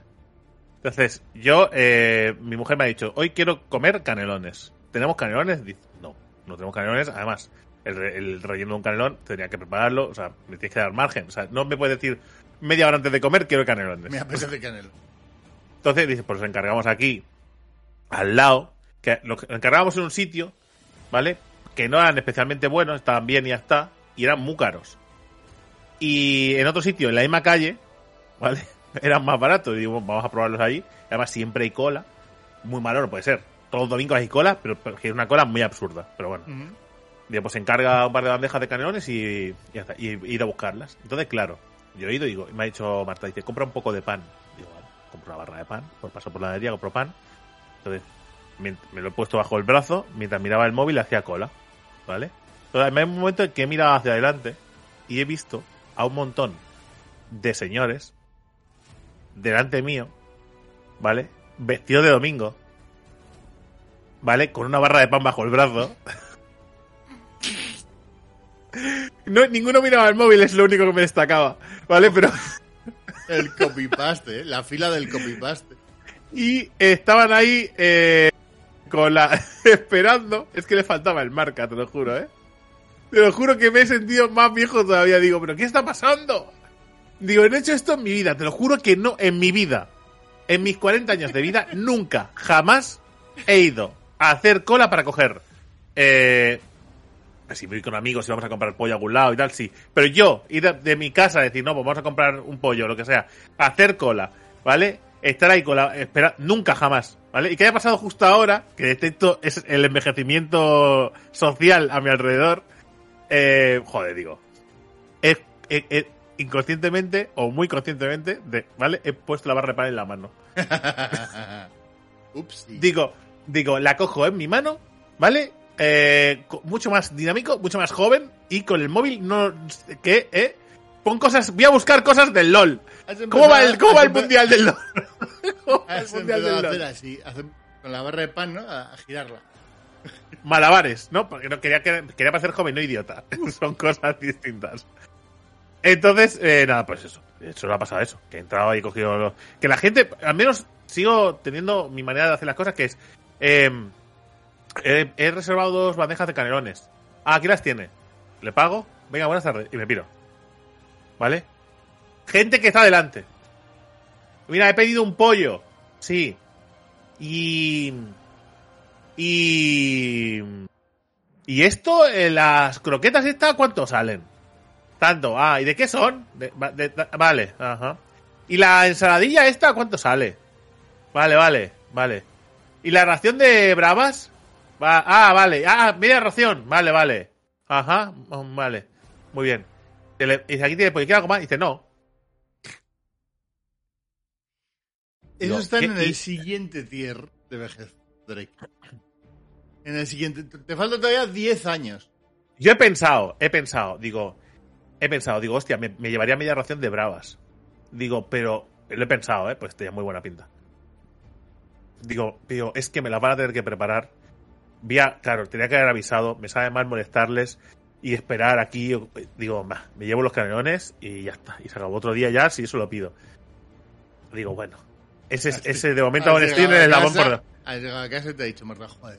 [SPEAKER 1] Entonces, yo, eh, mi mujer me ha dicho, hoy quiero comer canelones. ¿Tenemos canelones? Dice, no, tenemos canelones. Además, el, el relleno de un canelón tendría que prepararlo. O sea, me tienes que dar margen. O sea, no me puedes decir media hora antes de comer quiero canelones.
[SPEAKER 2] Me apetece canelo.
[SPEAKER 1] Entonces dice, pues los encargamos aquí, al lado, que lo encargamos en un sitio, ¿vale? Que no eran especialmente buenos, estaban bien y ya está, y eran muy caros. Y en otro sitio, en la misma calle, ¿vale? (laughs) Eran más baratos, y digo, vamos a probarlos ahí. Además, siempre hay cola. Muy malo no puede ser. Todos los domingos hay cola, pero, pero que es una cola muy absurda. Pero bueno.
[SPEAKER 2] Ujú.
[SPEAKER 1] Digo, pues se encarga un par de bandejas de canelones y, y ya está, y, y ir a buscarlas. Entonces, claro, yo he ido y digo, y me ha dicho Marta, dice, compra un poco de pan. Digo, vale, compro una barra de pan, pues paso por la heladería, compro pan. Entonces, me lo he puesto bajo el brazo, mientras miraba el móvil hacía cola, ¿vale? Entonces, hay un momento en que he mirado hacia adelante y he visto a un montón de señores delante mío, ¿vale? Vestido de domingo, ¿vale? Con una barra de pan bajo el brazo. No, ninguno miraba el móvil, es lo único que me destacaba, ¿vale? Pero.
[SPEAKER 2] El copy-paste, ¿eh? La fila del copy-paste.
[SPEAKER 1] Y estaban ahí eh, con la. (laughs) esperando. Es que le faltaba el marca, te lo juro, ¿eh? Te lo juro que me he sentido más viejo todavía. Digo, ¿pero qué está pasando? Digo, no he hecho esto en mi vida, te lo juro que no, en mi vida. En mis 40 años de vida, nunca, jamás he ido a hacer cola para coger. Eh, si voy con amigos y vamos a comprar pollo a algún lado y tal, sí. Pero yo, ir de, de mi casa a decir, no, pues vamos a comprar un pollo, lo que sea, hacer cola, ¿vale? Estar ahí con la. Espera, nunca jamás, ¿vale? Y que haya pasado justo ahora, que detecto es el envejecimiento social a mi alrededor. Eh, joder, digo. Inconscientemente o muy conscientemente, de, ¿vale? He puesto la barra de pan en la mano. (laughs)
[SPEAKER 2] Ups.
[SPEAKER 1] Digo, digo, la cojo en mi mano, ¿vale? Eh, mucho más dinámico, mucho más joven y con el móvil no que eh, pon cosas, voy a buscar cosas del LOL. ¿Cómo va el, cómo va el mundial del LOL? (laughs) ¿Cómo va el
[SPEAKER 2] Has
[SPEAKER 1] mundial del
[SPEAKER 2] a hacer
[SPEAKER 1] LOL?
[SPEAKER 2] así, hacer- con la barra de pan, ¿no? A, a girarla.
[SPEAKER 1] Malabares, ¿no? Porque no quería que- quería parecer joven, no idiota. (laughs) Son cosas distintas. Entonces, eh, nada, pues eso. Eso le ha pasado eso. Que he entrado y he cogido. lo- Que la gente, al menos sigo teniendo mi manera de hacer las cosas, que es. Eh, he, reservado dos bandejas de canelones. Ah, aquí las tiene. Le pago. Venga, buenas tardes. Y me piro. ¿Vale? Gente que está delante. Mira, he pedido un pollo. Sí. Y. Y. ¿Y esto, eh, las croquetas estas, cuánto salen? Tanto. Ah, ¿y de qué son? Vale, ajá. ¿Y la ensaladilla esta, cuánto sale? Vale, vale, vale. ¿Y la ración de bravas? Va- ah, vale. Ah, media ración. Vale, vale. Ajá, mm, vale. Muy bien. Y dice, aquí tiene, ¿quiere algo más? Y dice, no.
[SPEAKER 2] Eso está en el siguiente tier de vejez, Drake. En el siguiente. Te te faltan todavía 10 años.
[SPEAKER 1] Yo he pensado, he pensado, digo, he pensado, digo, hostia, me, me llevaría media ración de bravas. Digo, pero, lo he pensado, eh, pues tenía muy buena pinta. Digo, digo, es que me las van a tener que preparar. Vía, claro, tenía que haber avisado, me sabe mal molestarles y esperar aquí. Digo, "Bah, me llevo los canelones y ya está. Y se acabó otro día ya, si eso lo pido. Digo, bueno, ese, es- ese de momento estoy en
[SPEAKER 2] llegado
[SPEAKER 1] el
[SPEAKER 2] casa-
[SPEAKER 1] por...
[SPEAKER 2] Has llegado a casa y te ha dicho, joder,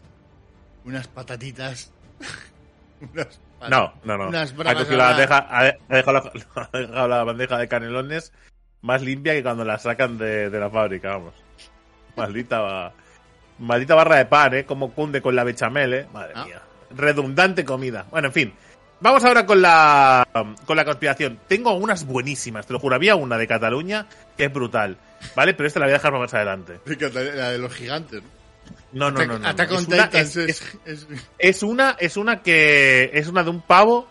[SPEAKER 2] unas patatitas. (laughs) Unas-
[SPEAKER 1] No, no, no.
[SPEAKER 2] Unas
[SPEAKER 1] Ha cogido la bandeja, ha ha dejado la, (laughs) ha dejado la bandeja de canelones más limpia que cuando la sacan de, de la fábrica, vamos. Maldita Maldita barra de pan, ¿eh? Como cunde con la bechamel, ¿eh? Madre
[SPEAKER 2] Ah.
[SPEAKER 1] mía. Redundante comida. Bueno, en fin. Vamos ahora con la con la conspiración. Tengo unas buenísimas, te lo juro. Había una de Cataluña que es brutal, ¿vale? Pero esta la voy a dejar para más adelante.
[SPEAKER 2] La de los gigantes.
[SPEAKER 1] No, no, no, no. no. Es una- es-
[SPEAKER 2] es
[SPEAKER 1] una, es una que es una de un pavo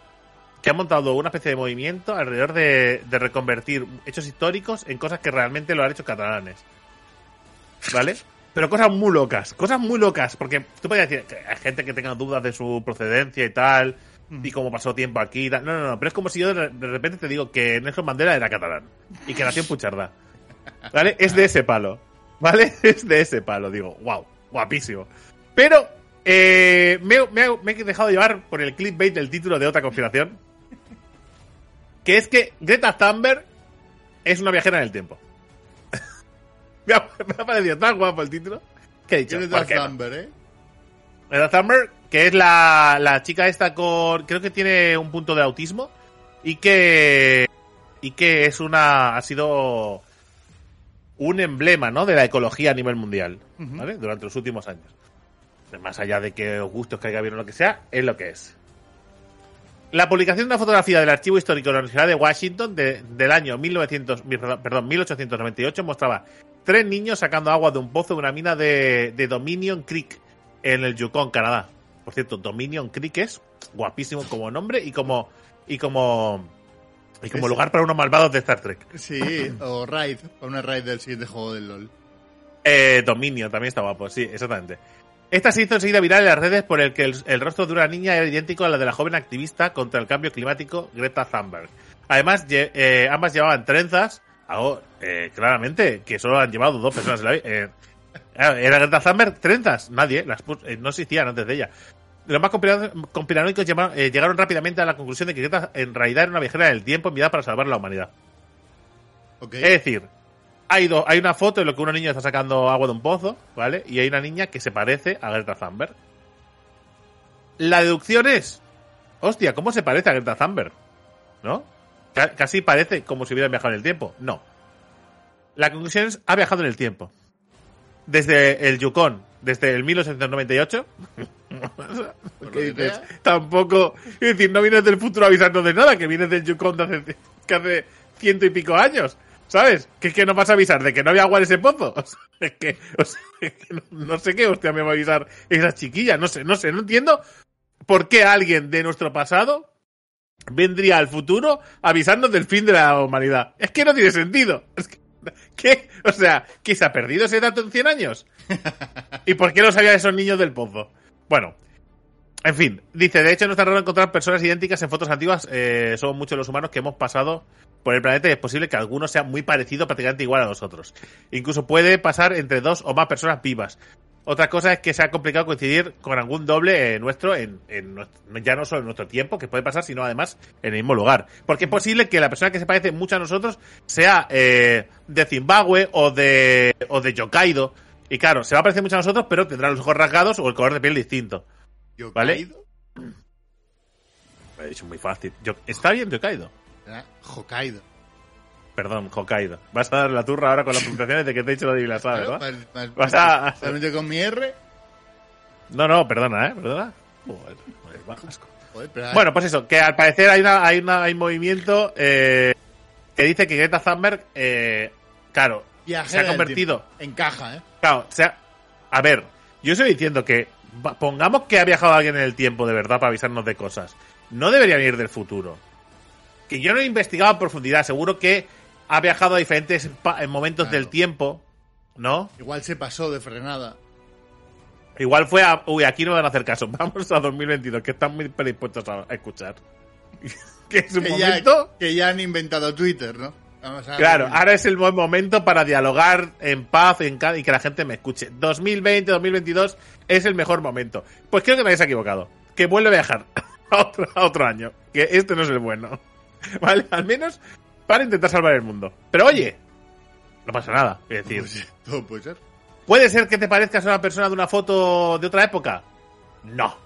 [SPEAKER 1] que ha montado una especie de movimiento alrededor de, de reconvertir hechos históricos en cosas que realmente lo han hecho catalanes. ¿Vale? Pero cosas muy locas, cosas muy locas, porque tú puedes decir que hay gente que tenga dudas de su procedencia y tal, y cómo pasó tiempo aquí y tal. No, no, no, pero es como si yo de, repente te digo que Nelson Mandela era catalán y que nació en Puchardá. ¿Vale? Es de ese palo. ¿Vale? (laughs) Es de ese palo, digo, wow, guapísimo. Pero eh, me, me he- me he dejado llevar por el clickbait del título de otra conspiración. Que es que Greta Thunberg es una viajera en el tiempo. Me, ha, me ha parecido tan guapo el título que he dicho,
[SPEAKER 2] ¿Quién es. Thumber, eh?
[SPEAKER 1] Greta Thunberg, que es la, la chica esta con. Creo que tiene un punto de autismo. Y que. Y que es una. Ha sido. Un emblema, ¿no? De la ecología a nivel mundial. ¿Vale? Durante los últimos años. Más allá de que os guste, os caiga bien o lo que sea, es lo que es. La publicación de una fotografía del Archivo Histórico de la Universidad de Washington de- del año 1900, mi- perdón, perdón, 1898 mostraba tres niños sacando agua de un pozo de una mina de, de Dominion Creek en el Yukon, Canadá. Por cierto, Dominion Creek es guapísimo como nombre y como y como y como
[SPEAKER 2] Es-
[SPEAKER 1] lugar para unos malvados de Star Trek.
[SPEAKER 2] Sí, o Raid, o una Raid del siguiente juego del LOL.
[SPEAKER 1] Eh, Dominion también está guapo, sí, exactamente. Esta se hizo enseguida viral en las redes por el que el, el rostro de una niña era idéntico a la de la joven activista contra el cambio climático Greta Thunberg. Además, eh, ambas llevaban trenzas, algo eh, claramente que solo han llevado dos personas en la vida. Eh, ¿Era Greta Thunberg trenzas? Nadie, las eh, no existían antes de ella. Los más conspira- conspiranoicos llama- eh, llegaron rápidamente a la conclusión de que Greta en realidad era una viajera del tiempo enviada para salvar la humanidad. Es decir, hay, hay una foto en la que una niña está sacando agua de un pozo, ¿vale? Y hay una niña que se parece a Greta Thunberg. La deducción es, hostia, ¿cómo se parece a Greta Thunberg? ¿No? Ca- casi parece como si hubiera viajado en el tiempo. No. La conclusión es, ha viajado en el tiempo. Desde el Yukon, desde el 1898.
[SPEAKER 2] Por (laughs)
[SPEAKER 1] ¿Qué dices? Tampoco. Es decir, no vienes del futuro avisando de nada, que vienes del Yukon de hace, que hace ciento y pico años. ¿Sabes? Que es que no vas a avisar de que no había agua en ese pozo. (laughs) O sea, es que, o sea, (laughs) es que no, no sé qué hostia me va a avisar esa chiquilla. No sé, no sé, no entiendo por qué alguien de nuestro pasado vendría al futuro avisarnos del fin de la humanidad. Es que no tiene sentido. Es que, ¿Qué? O sea, ¿qué se ha perdido ese dato en 100 años? (laughs) ¿Y por qué no sabían esos niños del pozo? Bueno, en fin, dice, de hecho no está raro encontrar personas idénticas en fotos antiguas. Eh, somos muchos los humanos que hemos pasado por el planeta y es posible que alguno sea muy parecido, prácticamente igual a nosotros. Incluso puede pasar entre dos o más personas vivas. Otra cosa es que sea complicado coincidir con algún doble eh, nuestro, en, en ya no solo en nuestro tiempo, que puede pasar, sino además en el mismo lugar. Porque es posible que la persona que se parece mucho a nosotros sea eh, de Zimbabue o de, o de Yokkaido. Y claro, se va a parecer mucho a nosotros, pero tendrá los ojos rasgados o el color de piel distinto. ¿Vale? he dicho muy fácil. Yo- ¿Está bien Yokkaido?
[SPEAKER 2] Era Hokkaido.
[SPEAKER 1] Perdón, Hokkaido. Vas a dar la turra ahora con las pronunciaciones de que te he dicho lo de
[SPEAKER 2] más-
[SPEAKER 1] Vas a-
[SPEAKER 2] solamente con mi R.
[SPEAKER 1] No, no, perdona, ¿eh? Perdona. Joder, joder.
[SPEAKER 2] Joder,
[SPEAKER 1] Bueno, pues eso, que al parecer hay una, hay una, hay un movimiento eh, que dice que Greta Thunberg, eh, claro,
[SPEAKER 2] Viajera
[SPEAKER 1] se ha convertido.
[SPEAKER 2] tiempo. Encaja, ¿eh?
[SPEAKER 1] Claro, o sea, a ver, yo estoy diciendo que pongamos que ha viajado alguien en el tiempo de verdad para avisarnos de cosas. No debería venir del futuro. Que yo no he investigado a profundidad, seguro que ha viajado a diferentes momentos
[SPEAKER 2] Claro.
[SPEAKER 1] del tiempo, ¿no?
[SPEAKER 2] Igual se pasó de frenada.
[SPEAKER 1] Igual fue a. Uy, aquí no van a hacer caso. (laughs) Vamos a 2022, que están muy predispuestos a, escuchar. (laughs) que es un
[SPEAKER 2] Que ya,
[SPEAKER 1] momento.
[SPEAKER 2] que ya han inventado Twitter, ¿no? Vamos a
[SPEAKER 1] Claro, ahora es el buen momento para dialogar en paz en y que la gente me escuche. 2020, 2022 es el mejor momento. Pues creo que me habéis equivocado. Que vuelve a viajar (laughs) a otro, a otro año. Que este no es el bueno. ¿Vale? Al menos para intentar salvar el mundo. Pero oye, no pasa nada. Es decir,
[SPEAKER 2] Pues, todo puede ser.
[SPEAKER 1] ¿Puede ser que te parezcas a una persona de una foto de otra época? No.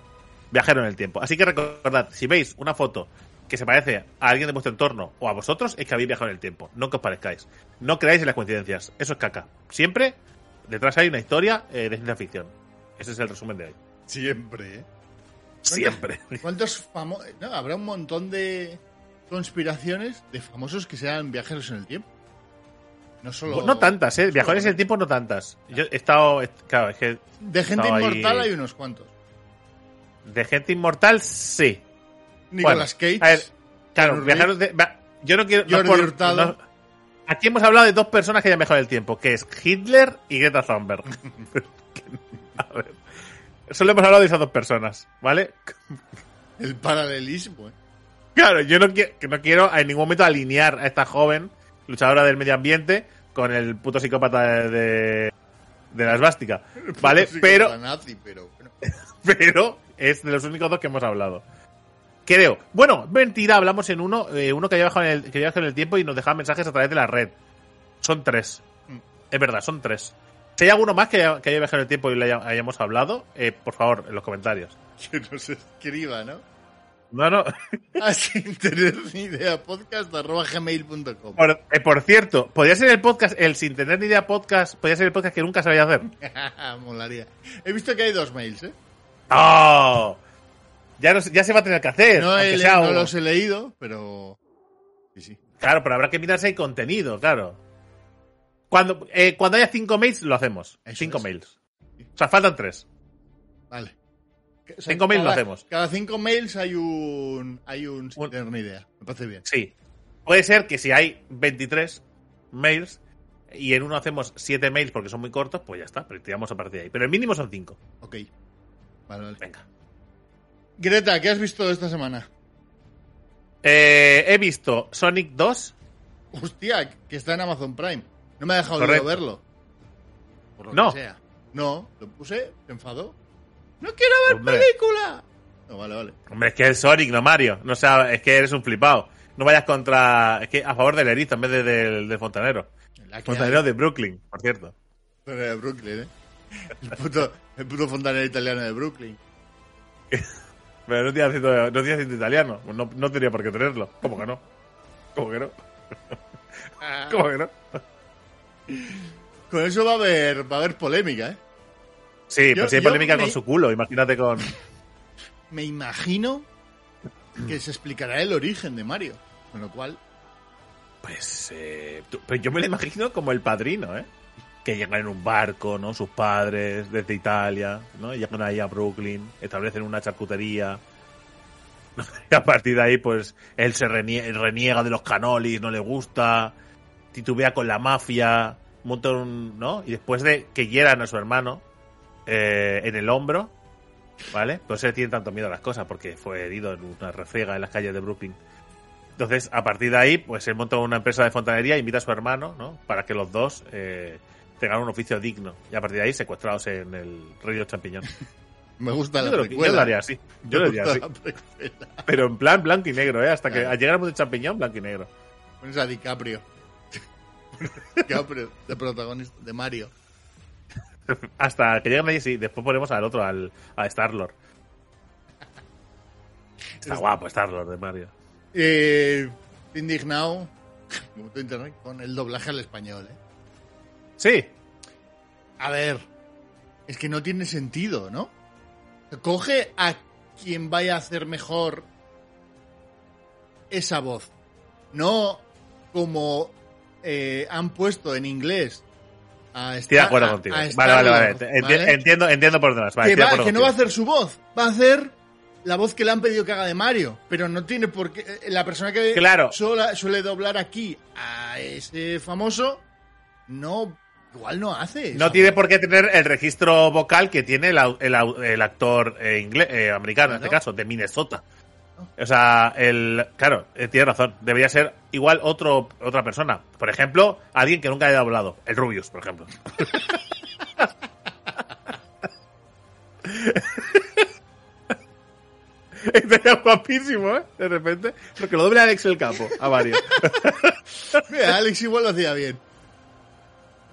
[SPEAKER 1] viajero en el tiempo. Así que recordad, si veis una foto que se parece a alguien de vuestro entorno o a vosotros, es que habéis viajado en el tiempo. No que os parezcáis. No creáis en las coincidencias. Eso es caca. Siempre detrás hay una historia eh, de ciencia ficción. Ese es el resumen de hoy.
[SPEAKER 2] Siempre, ¿eh?
[SPEAKER 1] Siempre.
[SPEAKER 2] ¿Cuántos famosos.? No, habrá un montón de conspiraciones de famosos que sean viajeros en el tiempo. No solo.
[SPEAKER 1] No tantas, ¿eh? Viajeros en el tiempo no tantas. Yo he estado. Claro, es que.
[SPEAKER 2] De gente inmortal
[SPEAKER 1] ahí-
[SPEAKER 2] hay unos cuantos.
[SPEAKER 1] De gente inmortal, sí.
[SPEAKER 2] Nicolas
[SPEAKER 1] Bueno,
[SPEAKER 2] Cage.
[SPEAKER 1] a ver, claro, viajeros de. Yo no quiero. no
[SPEAKER 2] Jordi
[SPEAKER 1] por-
[SPEAKER 2] Hurtado.
[SPEAKER 1] no- aquí hemos hablado de dos personas que viajado en el tiempo, que es Hitler y Greta Thunberg. (laughs) (laughs) a ver. Solo hemos hablado de esas dos personas, ¿vale?
[SPEAKER 2] El paralelismo, ¿eh?
[SPEAKER 1] Claro, yo no, qui- que no quiero en ningún momento alinear a esta joven luchadora del medio ambiente con el puto psicópata de, de, de la esvástica, ¿vale? Pero,
[SPEAKER 2] nazi, pero bueno. (laughs)
[SPEAKER 1] pero es de los únicos dos que hemos hablado. Creo. Bueno, mentira, hablamos en uno, eh, uno que había viajado en el, que en el tiempo y nos dejaba mensajes a través de la red. Son tres.
[SPEAKER 2] Mm.
[SPEAKER 1] Es verdad, son tres. Si hay alguno más que haya, que haya viajado en el tiempo y le haya- hayamos hablado, eh, por favor, en los comentarios. (laughs)
[SPEAKER 2] Que nos escriba, ¿no?
[SPEAKER 1] No, no. (laughs)
[SPEAKER 2] A sin tener ni idea, podcast arroba gmail.com.
[SPEAKER 1] Por, eh, por cierto, podría ser el podcast, el sin tener ni idea podcast, podría ser el podcast que nunca sabía hacer. (laughs)
[SPEAKER 2] Molaría. He visto que hay dos mails, ¿eh?
[SPEAKER 1] ¡Oh! Ya, no se- ya se va a tener que hacer.
[SPEAKER 2] No, he-
[SPEAKER 1] sea
[SPEAKER 2] no los he leído, pero. Sí, sí.
[SPEAKER 1] Claro, pero habrá que mirarse el contenido, claro. Cuando, eh, cuando haya cinco mails, lo hacemos.
[SPEAKER 2] Eso
[SPEAKER 1] cinco
[SPEAKER 2] es.
[SPEAKER 1] mails. O sea, faltan tres.
[SPEAKER 2] Vale. O sea,
[SPEAKER 1] Cinco mails lo hacemos.
[SPEAKER 2] Cada cinco mails hay un. Hay un. Sin tener ni idea. Me parece bien.
[SPEAKER 1] Sí. Puede ser que si hay 23 mails y en uno hacemos 7 mails porque son muy cortos, pues ya está, pero tiramos a partir de ahí. Pero el mínimo son 5.
[SPEAKER 2] Ok. Vale, vale.
[SPEAKER 1] Venga.
[SPEAKER 2] Greta, ¿qué has visto esta semana?
[SPEAKER 1] Eh, he visto Sonic 2.
[SPEAKER 2] Hostia, que está en Amazon Prime. No me ha dejado de verlo. Por lo
[SPEAKER 1] No.
[SPEAKER 2] que sea. No, lo puse, se enfadó. ¡No quiero ver
[SPEAKER 1] Hombre.
[SPEAKER 2] película! No, vale, vale.
[SPEAKER 1] Hombre, es que es Sonic, no Mario. No sea, es que eres un flipado. No vayas contra. Es que a favor del erizo en vez de, del, del fontanero. Fontanero
[SPEAKER 2] hay.
[SPEAKER 1] de Brooklyn, por cierto.
[SPEAKER 2] de Brooklyn, ¿eh? El puto, el puto fontanero italiano de Brooklyn. (laughs)
[SPEAKER 1] Pero no tiene acento, no tiene acento italiano. No, no tenía por qué tenerlo. ¿Cómo que no? ¿Cómo que no? (laughs) ¿Cómo que no?
[SPEAKER 2] Con eso va a haber, va a haber polémica, ¿eh?
[SPEAKER 1] Sí,
[SPEAKER 2] Yo-
[SPEAKER 1] pero si hay polémica
[SPEAKER 2] me-
[SPEAKER 1] con su culo, imagínate con.
[SPEAKER 2] Me imagino que se explicará el origen de Mario. Con lo cual,
[SPEAKER 1] Pues. Eh, tú- pero yo me lo imagino como el padrino, ¿eh? Que llegan en un barco, ¿no? Sus padres desde Italia, ¿no? Y llegan ahí a Brooklyn, establecen una charcutería. (laughs) Y a partir de ahí, pues, él se renie- reniega de los canolis, no le gusta, titubea con la mafia, monta un, ¿no? Y después de que hieran a su hermano eh, en el hombro, ¿vale? Pues él tiene tanto miedo a las cosas porque fue herido en una refriega en las calles de Brooklyn. Entonces, a partir de ahí, pues él monta una empresa de fontanería, invita a su hermano, ¿no? Para que los dos eh, tengan un oficio digno. Y a partir de ahí, secuestrados en el río Champiñón. (laughs)
[SPEAKER 2] me gusta
[SPEAKER 1] Yo
[SPEAKER 2] la
[SPEAKER 1] lo, yo lo haría así. Yo lo haría así. Pero en plan blanco y negro, ¿eh? Hasta que
[SPEAKER 2] Claro.
[SPEAKER 1] al llegar al mundo del champiñón, blanco y negro.
[SPEAKER 2] Pones a DiCaprio. (laughs) DiCaprio, de protagonista, de Mario. (laughs)
[SPEAKER 1] Hasta que lleguen ahí, sí. Después ponemos al otro, al, a Star-Lord. Está guapo Star-Lord de Mario.
[SPEAKER 2] Eh, indignado, con el doblaje al español, ¿eh?
[SPEAKER 1] Sí.
[SPEAKER 2] A ver, es que no tiene sentido, ¿no? Coge a quien vaya a hacer mejor esa voz. No como eh, han puesto en inglés a
[SPEAKER 1] Estoy de acuerdo
[SPEAKER 2] a-
[SPEAKER 1] contigo.
[SPEAKER 2] a
[SPEAKER 1] Vale, vale, vale. Entiendo, entiendo por dónde vas. Vale,
[SPEAKER 2] que, va- que no va a hacer su voz, va a hacer la voz que le han pedido que haga de Mario, pero no tiene por qué. eh, La persona que
[SPEAKER 1] Claro.
[SPEAKER 2] sola- suele doblar aquí a ese famoso, no, igual no hace.
[SPEAKER 1] No tiene por qué tener el registro vocal que tiene el, el, actor eh, inglés, eh, americano, en este caso, de Minnesota. O sea, el, claro, eh, tiene razón. Debería ser igual otro, otra persona. Por ejemplo, alguien que nunca haya hablado. El Rubius, por ejemplo. (laughs) Estaría guapísimo, ¿eh? De repente. Porque lo doble Alex el Capo, a varios. (laughs)
[SPEAKER 2] Mira, Alex igual lo hacía bien.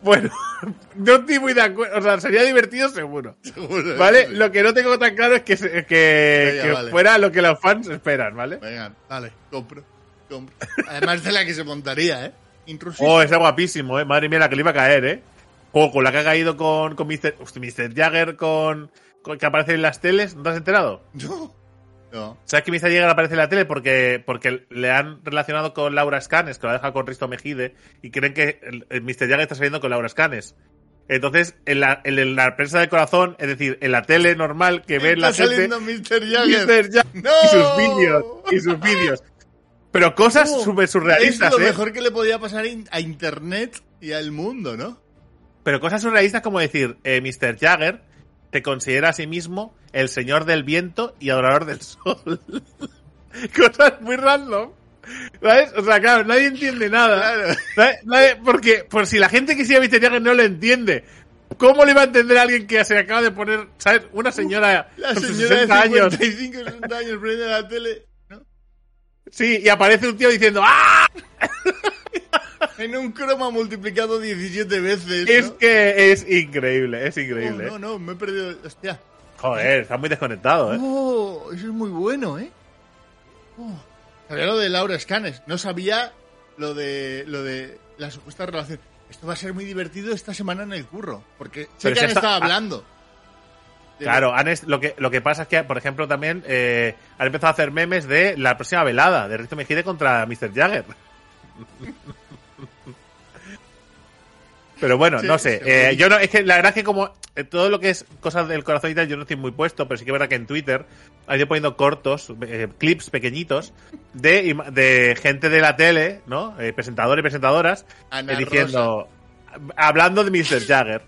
[SPEAKER 1] Bueno, (laughs) no estoy muy de acuerdo. O sea, sería divertido seguro. (laughs)
[SPEAKER 2] Seguro,
[SPEAKER 1] ¿Vale?
[SPEAKER 2] sí.
[SPEAKER 1] Lo que no tengo tan claro es que, que,
[SPEAKER 2] Venga,
[SPEAKER 1] que
[SPEAKER 2] vale.
[SPEAKER 1] fuera lo que los fans esperan, ¿vale?
[SPEAKER 2] Venga, dale, compro. compro. Además de la que se montaría, ¿eh? Intrusivo.
[SPEAKER 1] Oh, ese guapísimo, ¿eh? Madre mía, la que le iba a caer, ¿eh? O con la que ha caído con, con Mr. hostia, Mr. Jagger con, con- que aparece en las teles. ¿No te has enterado?
[SPEAKER 2] No. No.
[SPEAKER 1] ¿Sabes que Mr. Jagger aparece en la tele? Porque, porque le han relacionado con Laura Scanes, que lo ha dejado con Risto Mejide, y creen que el, el Mr. Jagger está saliendo con Laura Scanes. Entonces, en la, en, en la prensa del corazón, es decir, en la tele normal que ve la
[SPEAKER 2] saliendo Mr. Jagger.
[SPEAKER 1] Mr. Jagger (laughs)
[SPEAKER 2] ¡No!
[SPEAKER 1] y sus vídeos, y sus vídeos. Pero cosas
[SPEAKER 2] No,
[SPEAKER 1] súper
[SPEAKER 2] Es
[SPEAKER 1] surrealistas,
[SPEAKER 2] lo
[SPEAKER 1] ¿eh?
[SPEAKER 2] mejor que le podía pasar a Internet y al mundo, ¿no?
[SPEAKER 1] Pero cosas surrealistas como decir, eh, Mr. Jagger te considera a sí mismo el señor del viento y adorador del sol. (laughs) cosas muy random. ¿Sabes? O sea, claro, nadie entiende nada. ¿Sabes? Nadie- porque, por si la gente que sigue a no lo entiende, ¿cómo le va a entender a alguien que se acaba de poner, ¿sabes? Una señora
[SPEAKER 2] La
[SPEAKER 1] con
[SPEAKER 2] señora de
[SPEAKER 1] 60 años.
[SPEAKER 2] 55, 60 años prende la tele, ¿no?
[SPEAKER 1] Sí, y aparece un tío diciendo ¡Ah!
[SPEAKER 2] En un croma multiplicado 17 veces.
[SPEAKER 1] Es
[SPEAKER 2] ¿no?
[SPEAKER 1] que es increíble, es
[SPEAKER 2] Oh,
[SPEAKER 1] increíble.
[SPEAKER 2] no, no, me he perdido. Hostia.
[SPEAKER 1] Joder, está muy desconectado, ¿eh?
[SPEAKER 2] Oh, eso es muy bueno, ¿eh? Oh. Sabía lo de Laura Scanes. No sabía lo de, lo de la supuesta relación. Esto va a ser muy divertido esta semana en el curro. Porque sé
[SPEAKER 1] Pero
[SPEAKER 2] que
[SPEAKER 1] si
[SPEAKER 2] han
[SPEAKER 1] está-
[SPEAKER 2] estado hablando. De-
[SPEAKER 1] Claro, han es- lo, que, lo que pasa es que, por ejemplo, también eh, han empezado a hacer memes de la próxima velada de Risto Mejide contra Mr. Jagger. (laughs) Pero bueno,
[SPEAKER 2] Sí,
[SPEAKER 1] no sé. eh, yo no, es que la verdad es que como eh, todo lo que es cosas del corazón y tal, yo no estoy muy puesto, pero sí que es verdad que en Twitter han ido poniendo cortos, eh, clips pequeñitos de, de gente de la tele, ¿no? Eh, presentadores y presentadoras, diciendo, hablando de Mr. Jagger,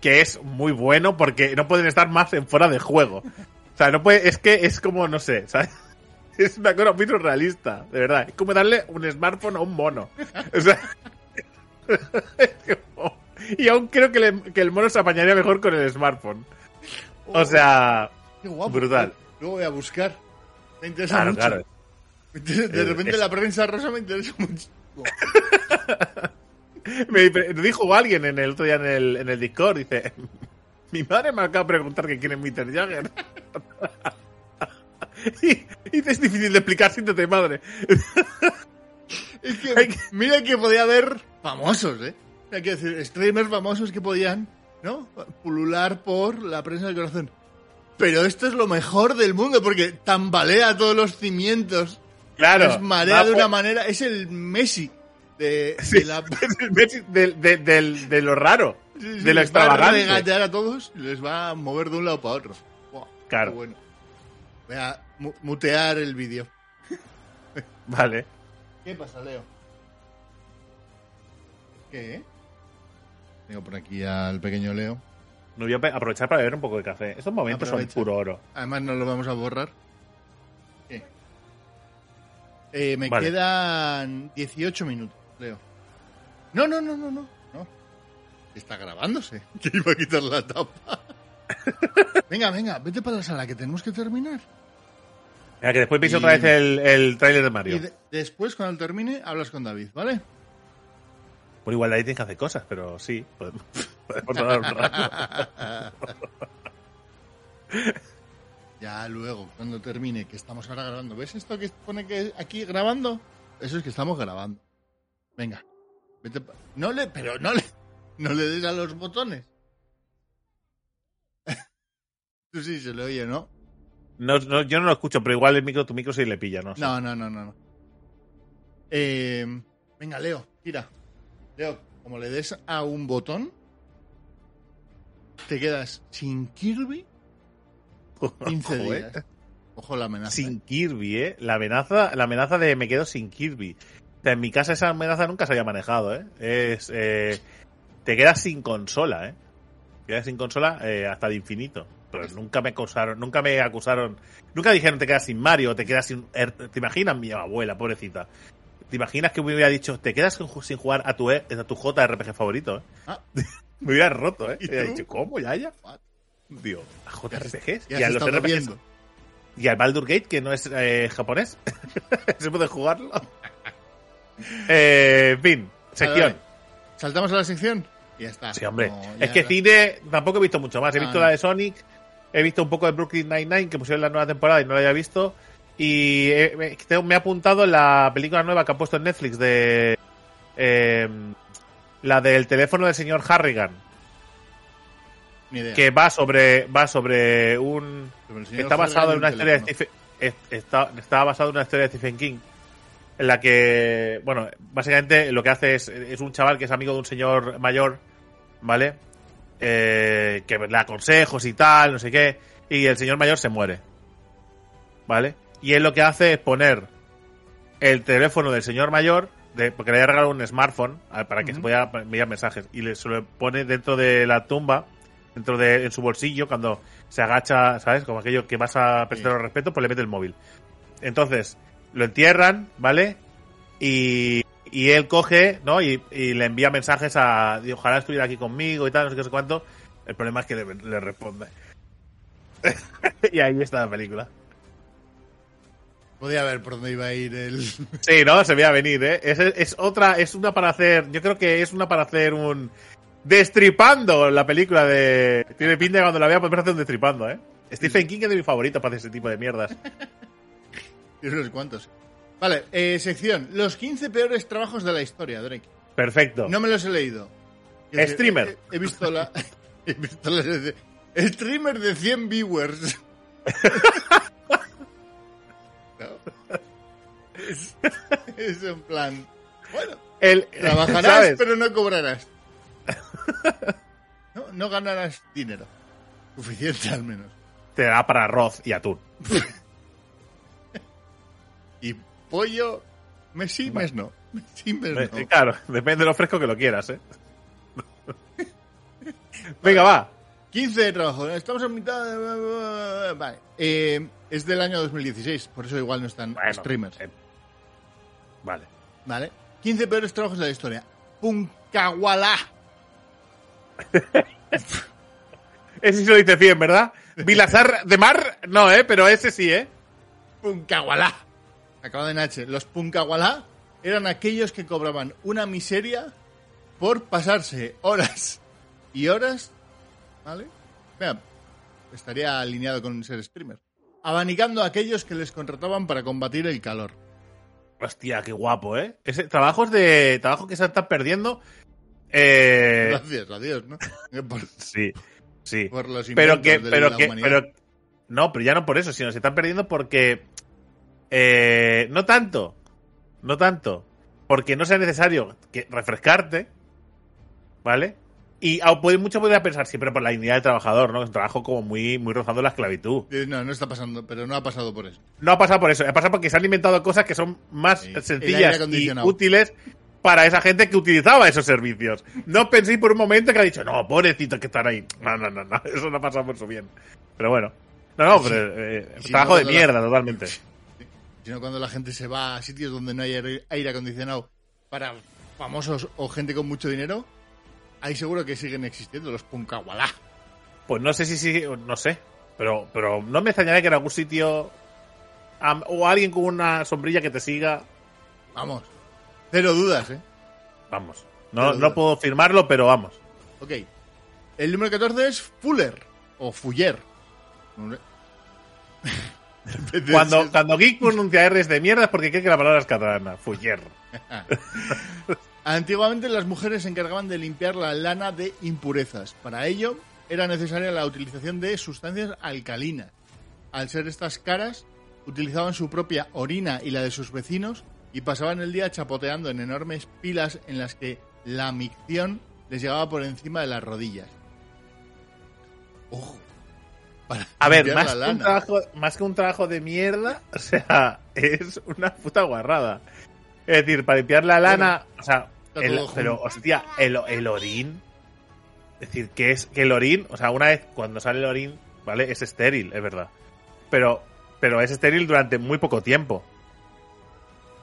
[SPEAKER 1] que es muy bueno porque no pueden estar más en fuera de juego. O sea, no puede, es que es como, no sé, ¿sabes? (laughs) Es una cosa muy surrealista, de verdad. Es como darle un smartphone a un mono. O sea, y aún creo que, le- que el mono se apañaría mejor con el smartphone. O sea,
[SPEAKER 2] Qué guapo.
[SPEAKER 1] brutal.
[SPEAKER 2] Luego voy a buscar. Me interesa
[SPEAKER 1] claro,
[SPEAKER 2] mucho.
[SPEAKER 1] claro.
[SPEAKER 2] De
[SPEAKER 1] Eh,
[SPEAKER 2] repente
[SPEAKER 1] es-
[SPEAKER 2] la prensa rosa me interesa mucho. (laughs)
[SPEAKER 1] Me dijo alguien en el otro día en el, en el Discord, dice, (laughs) mi madre me acaba de preguntar que quién es. Jagger. (laughs) y, es difícil de explicar, siéntate madre.
[SPEAKER 2] Es que,
[SPEAKER 1] Hay que-
[SPEAKER 2] mira que podía haber famosos, ¿eh? Hay que decir, streamers famosos que podían, ¿no? Pulular por la prensa del corazón. Pero esto es lo mejor del mundo porque tambalea todos los cimientos.
[SPEAKER 1] Claro.
[SPEAKER 2] es marea de una manera. Es el Messi de,
[SPEAKER 1] Sí,
[SPEAKER 2] de la. (laughs)
[SPEAKER 1] es el Messi del- de, del- de lo raro,
[SPEAKER 2] Sí, sí,
[SPEAKER 1] de lo
[SPEAKER 2] les va a
[SPEAKER 1] extravagante.
[SPEAKER 2] regatear a todos y les va a mover de un lado para otro.
[SPEAKER 1] Claro.
[SPEAKER 2] bueno. Voy a mu- mutear el vídeo.
[SPEAKER 1] Vale.
[SPEAKER 2] ¿Qué pasa, Leo? ¿Qué? Tengo por aquí al pequeño Leo.
[SPEAKER 1] No voy a aprovechar para beber un poco de café. Estos momentos
[SPEAKER 2] Aprovecha.
[SPEAKER 1] son puro oro.
[SPEAKER 2] Además, no lo vamos a borrar. ¿Qué? Eh, me
[SPEAKER 1] Vale.
[SPEAKER 2] quedan 18 minutos, Leo. No, no, no, no, no. no. Está grabándose. (laughs) Que iba a quitar la tapa. (laughs) venga, venga, vete para la sala que tenemos que terminar.
[SPEAKER 1] Mira, que después veis
[SPEAKER 2] Y-
[SPEAKER 1] otra vez el, el tráiler de Mario.
[SPEAKER 2] Y de- después, cuando termine, hablas con David, ¿vale?
[SPEAKER 1] Por igual ahí tienes que hacer cosas, pero sí, (laughs) podemos, podemos hablar un rato. (laughs)
[SPEAKER 2] Ya luego, cuando termine, que estamos ahora grabando. ¿Ves esto que pone que aquí grabando? Eso es que estamos grabando. Venga, vete No le, pero no le, no le des a los botones. (laughs) Tú sí se le oye, ¿no?
[SPEAKER 1] No, no, yo no lo escucho, pero igual el micro, tu micro sí le pilla. No,
[SPEAKER 2] no, no, no. no. Eh, venga, Leo, tira. Leo, como le des a un botón, te quedas sin Kirby (laughs) 15
[SPEAKER 1] Joder.
[SPEAKER 2] días. Ojo la amenaza.
[SPEAKER 1] Sin
[SPEAKER 2] ¿eh?
[SPEAKER 1] Kirby, ¿eh? La amenaza, la amenaza de me quedo sin Kirby. O sea, en mi casa esa amenaza nunca se había manejado, ¿eh? Es, eh, te quedas sin consola, ¿eh? Te quedas sin consola eh, hasta el infinito. Pero nunca me acusaron, nunca me acusaron, nunca dijeron te quedas sin Mario, te quedas sin... ¿Te imaginas mi abuela, pobrecita? ¿Te imaginas que me hubiera dicho, te quedas sin ju- sin jugar a tu, E- a tu JRPG favorito? ¿eh?
[SPEAKER 2] Ah. (laughs)
[SPEAKER 1] me hubiera roto, ¿eh?
[SPEAKER 2] ¿Y
[SPEAKER 1] hubiera dicho, ¿cómo, ya, ya? Digo, ¿a JRPGs? Y a los RPGs y al Baldur Gate, que no es eh, japonés. (laughs) ¿Se puede jugarlo? (laughs) eh, fin, sección.
[SPEAKER 2] ¿Saltamos a la sección? Y ya está.
[SPEAKER 1] Sí, hombre.
[SPEAKER 2] No,
[SPEAKER 1] es que cine tampoco he visto mucho más. He
[SPEAKER 2] Ah,
[SPEAKER 1] visto
[SPEAKER 2] no.
[SPEAKER 1] la de Sonic, he visto un poco de Brooklyn Nine-Nine, que pusieron la nueva temporada y no la había visto. Y he- me he apuntado la película nueva que han puesto en Netflix de. eh, la del teléfono del señor Harrigan,
[SPEAKER 2] Ni idea.
[SPEAKER 1] que va sobre va sobre un está basado
[SPEAKER 2] Harrigan
[SPEAKER 1] en una historia de. Stephen es- está, está basado en una historia de Stephen King en la que bueno básicamente lo que hace es es un chaval que es amigo de un señor mayor vale Eh, que le da consejos y tal no sé qué y el señor mayor se muere vale y él lo que hace es poner el teléfono del señor mayor de, porque le había regalado un smartphone para que se pueda enviar mensajes y le, se lo pone dentro de la tumba dentro de en su bolsillo cuando se agacha, ¿sabes? Como aquello que vas a prestar
[SPEAKER 2] Sí.
[SPEAKER 1] los respetos, pues le mete el móvil. Entonces, lo entierran, ¿vale? Y, y él coge, ¿no? Y, y le envía mensajes a, ojalá estuviera aquí conmigo y tal, no sé qué, no sé cuánto. El problema es que le, le responde. (laughs) y ahí está la película.
[SPEAKER 2] Podía ver por dónde iba a ir el. (laughs)
[SPEAKER 1] Sí, ¿no? Se veía venir, ¿eh? Es, es otra, es una para hacer, yo creo que es una para hacer un... Destripando la película de... Tiene pinta de cuando la vea podemos hacer un destripando, ¿eh? Stephen King es de mis favoritos para hacer ese tipo de mierdas. (laughs)
[SPEAKER 2] Tienes unos cuantos. Vale, eh, sección. Los 15 peores trabajos de la historia, Drake.
[SPEAKER 1] Perfecto.
[SPEAKER 2] No me los he leído.
[SPEAKER 1] Streamer.
[SPEAKER 2] He, he visto la. (laughs) He visto la. Streamer de 100 viewers. Es, (laughs) es en plan. Bueno,
[SPEAKER 1] El,
[SPEAKER 2] trabajarás,
[SPEAKER 1] ¿sabes?
[SPEAKER 2] pero no cobrarás. (laughs) No, no ganarás dinero. Suficiente al menos.
[SPEAKER 1] Te da para arroz y atún. (laughs)
[SPEAKER 2] Y pollo. Mes sí, mes no. Mes sí, mes no.
[SPEAKER 1] Claro, depende de lo fresco que lo quieras, ¿eh? Venga, va.
[SPEAKER 2] 15 de trabajo. Estamos en mitad de... Vale. Eh, es del año 2016, por eso igual no están
[SPEAKER 1] Bueno,
[SPEAKER 2] streamers.
[SPEAKER 1] eh, vale.
[SPEAKER 2] Vale. 15 peores trabajos de la historia. Puncahualá. (laughs)
[SPEAKER 1] Ese sí lo dice bien, ¿verdad? Vilazar de Mar, no, ¿eh? Pero ese sí, ¿eh?
[SPEAKER 2] Puncahualá. Acabado en H. Los Puncahualá eran aquellos que cobraban una miseria por pasarse horas y horas. ¿Vale? Vea, estaría alineado con ser streamer. Abanicando a aquellos que les contrataban para combatir el calor.
[SPEAKER 1] Hostia, qué guapo, ¿eh? Ese, trabajos de... Trabajo que se están perdiendo. Eh,
[SPEAKER 2] Gracias a Dios, ¿no? (laughs) Por,
[SPEAKER 1] sí, sí.
[SPEAKER 2] por los
[SPEAKER 1] pero que,
[SPEAKER 2] de
[SPEAKER 1] pero
[SPEAKER 2] la
[SPEAKER 1] que, pero no, pero ya no por eso, sino se están perdiendo porque eh, no tanto, no tanto, porque no sea necesario que refrescarte, ¿vale? Y a- puede- mucho podría pensar siempre por la dignidad del trabajador, ¿no? Es un trabajo como muy, muy rozando la esclavitud.
[SPEAKER 2] Eh, No, no está pasando, pero no ha pasado por eso.
[SPEAKER 1] No ha pasado por eso, ha pasado porque se han inventado cosas que son más
[SPEAKER 2] Sí.
[SPEAKER 1] Sencillas y útiles para esa gente que utilizaba esos servicios. No penséis por un momento que ha dicho, no, pobrecito que están ahí. No, no, no, no, (laughs) eso no ha pasado por su bien. Pero bueno. No, no, pero eh,
[SPEAKER 2] si
[SPEAKER 1] trabajo
[SPEAKER 2] no,
[SPEAKER 1] de
[SPEAKER 2] la-
[SPEAKER 1] mierda, totalmente. (laughs)
[SPEAKER 2] Sino cuando la gente se va a sitios donde no hay aire acondicionado para famosos o gente con mucho dinero, ahí seguro que siguen existiendo los puncahualá.
[SPEAKER 1] Pues no sé si sí, no sé. Pero, pero no me extrañaría que en algún sitio o alguien con una sombrilla que te siga,
[SPEAKER 2] Vamos. Cero dudas, ¿eh?
[SPEAKER 1] vamos. No, no puedo firmarlo, pero vamos.
[SPEAKER 2] Ok. El número 14 es Fuller. O Fuller. (laughs)
[SPEAKER 1] Cuando, cuando Geek pronuncia R's de mierda es porque cree que la palabra es catalana. Fuller. (laughs)
[SPEAKER 2] Antiguamente las mujeres se encargaban de limpiar la lana de impurezas. Para ello era necesaria la utilización de sustancias alcalinas. Al ser estas caras, utilizaban su propia orina y la de sus vecinos y pasaban el día chapoteando en enormes pilas en las que la micción les llegaba por encima de las rodillas. Ojo. Para
[SPEAKER 1] A ver, más
[SPEAKER 2] la
[SPEAKER 1] que, un trabajo, más que un trabajo de mierda, (laughs) o sea, es una puta guarrada. Es decir, para limpiar la lana, o sea, el- pero hostia, el, el orín, es decir, que es que el orín, o sea, una vez cuando sale el orín, ¿vale? Es estéril, es verdad. Pero, pero es estéril durante muy poco tiempo.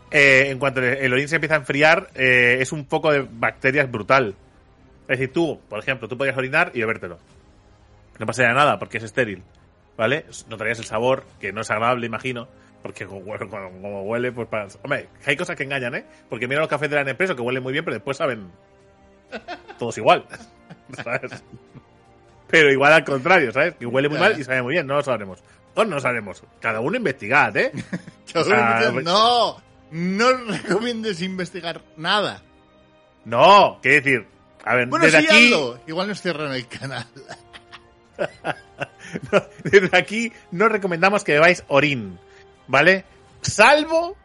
[SPEAKER 1] Eh, en cuanto el orín se empieza a enfriar, eh, es un poco de bacterias brutal. Es decir, tú, por ejemplo, tú podías orinar y bebértelo. No pasaría nada porque es estéril. ¿Vale? Notarías el sabor, que no es agradable, imagino. Porque como huele, pues para... Hombre, hay cosas que engañan, ¿eh? Porque mira los cafés de la Nespresso que huelen muy bien, pero después saben... todos igual. (laughs) ¿sabes? Pero igual al contrario, ¿sabes? Que huele muy mal y sabe muy bien, no lo sabremos. O no lo sabremos. Cada uno investigad, ¿eh? (laughs)
[SPEAKER 2] Cada uno dice, no, no recomiendes investigar nada.
[SPEAKER 1] No, quiero decir, a ver,
[SPEAKER 2] Bueno,
[SPEAKER 1] desde
[SPEAKER 2] sí,
[SPEAKER 1] aquí,
[SPEAKER 2] hazlo. Igual nos cierran el canal. (laughs)
[SPEAKER 1] no, desde aquí no recomendamos que bebáis orín, ¿vale? Salvo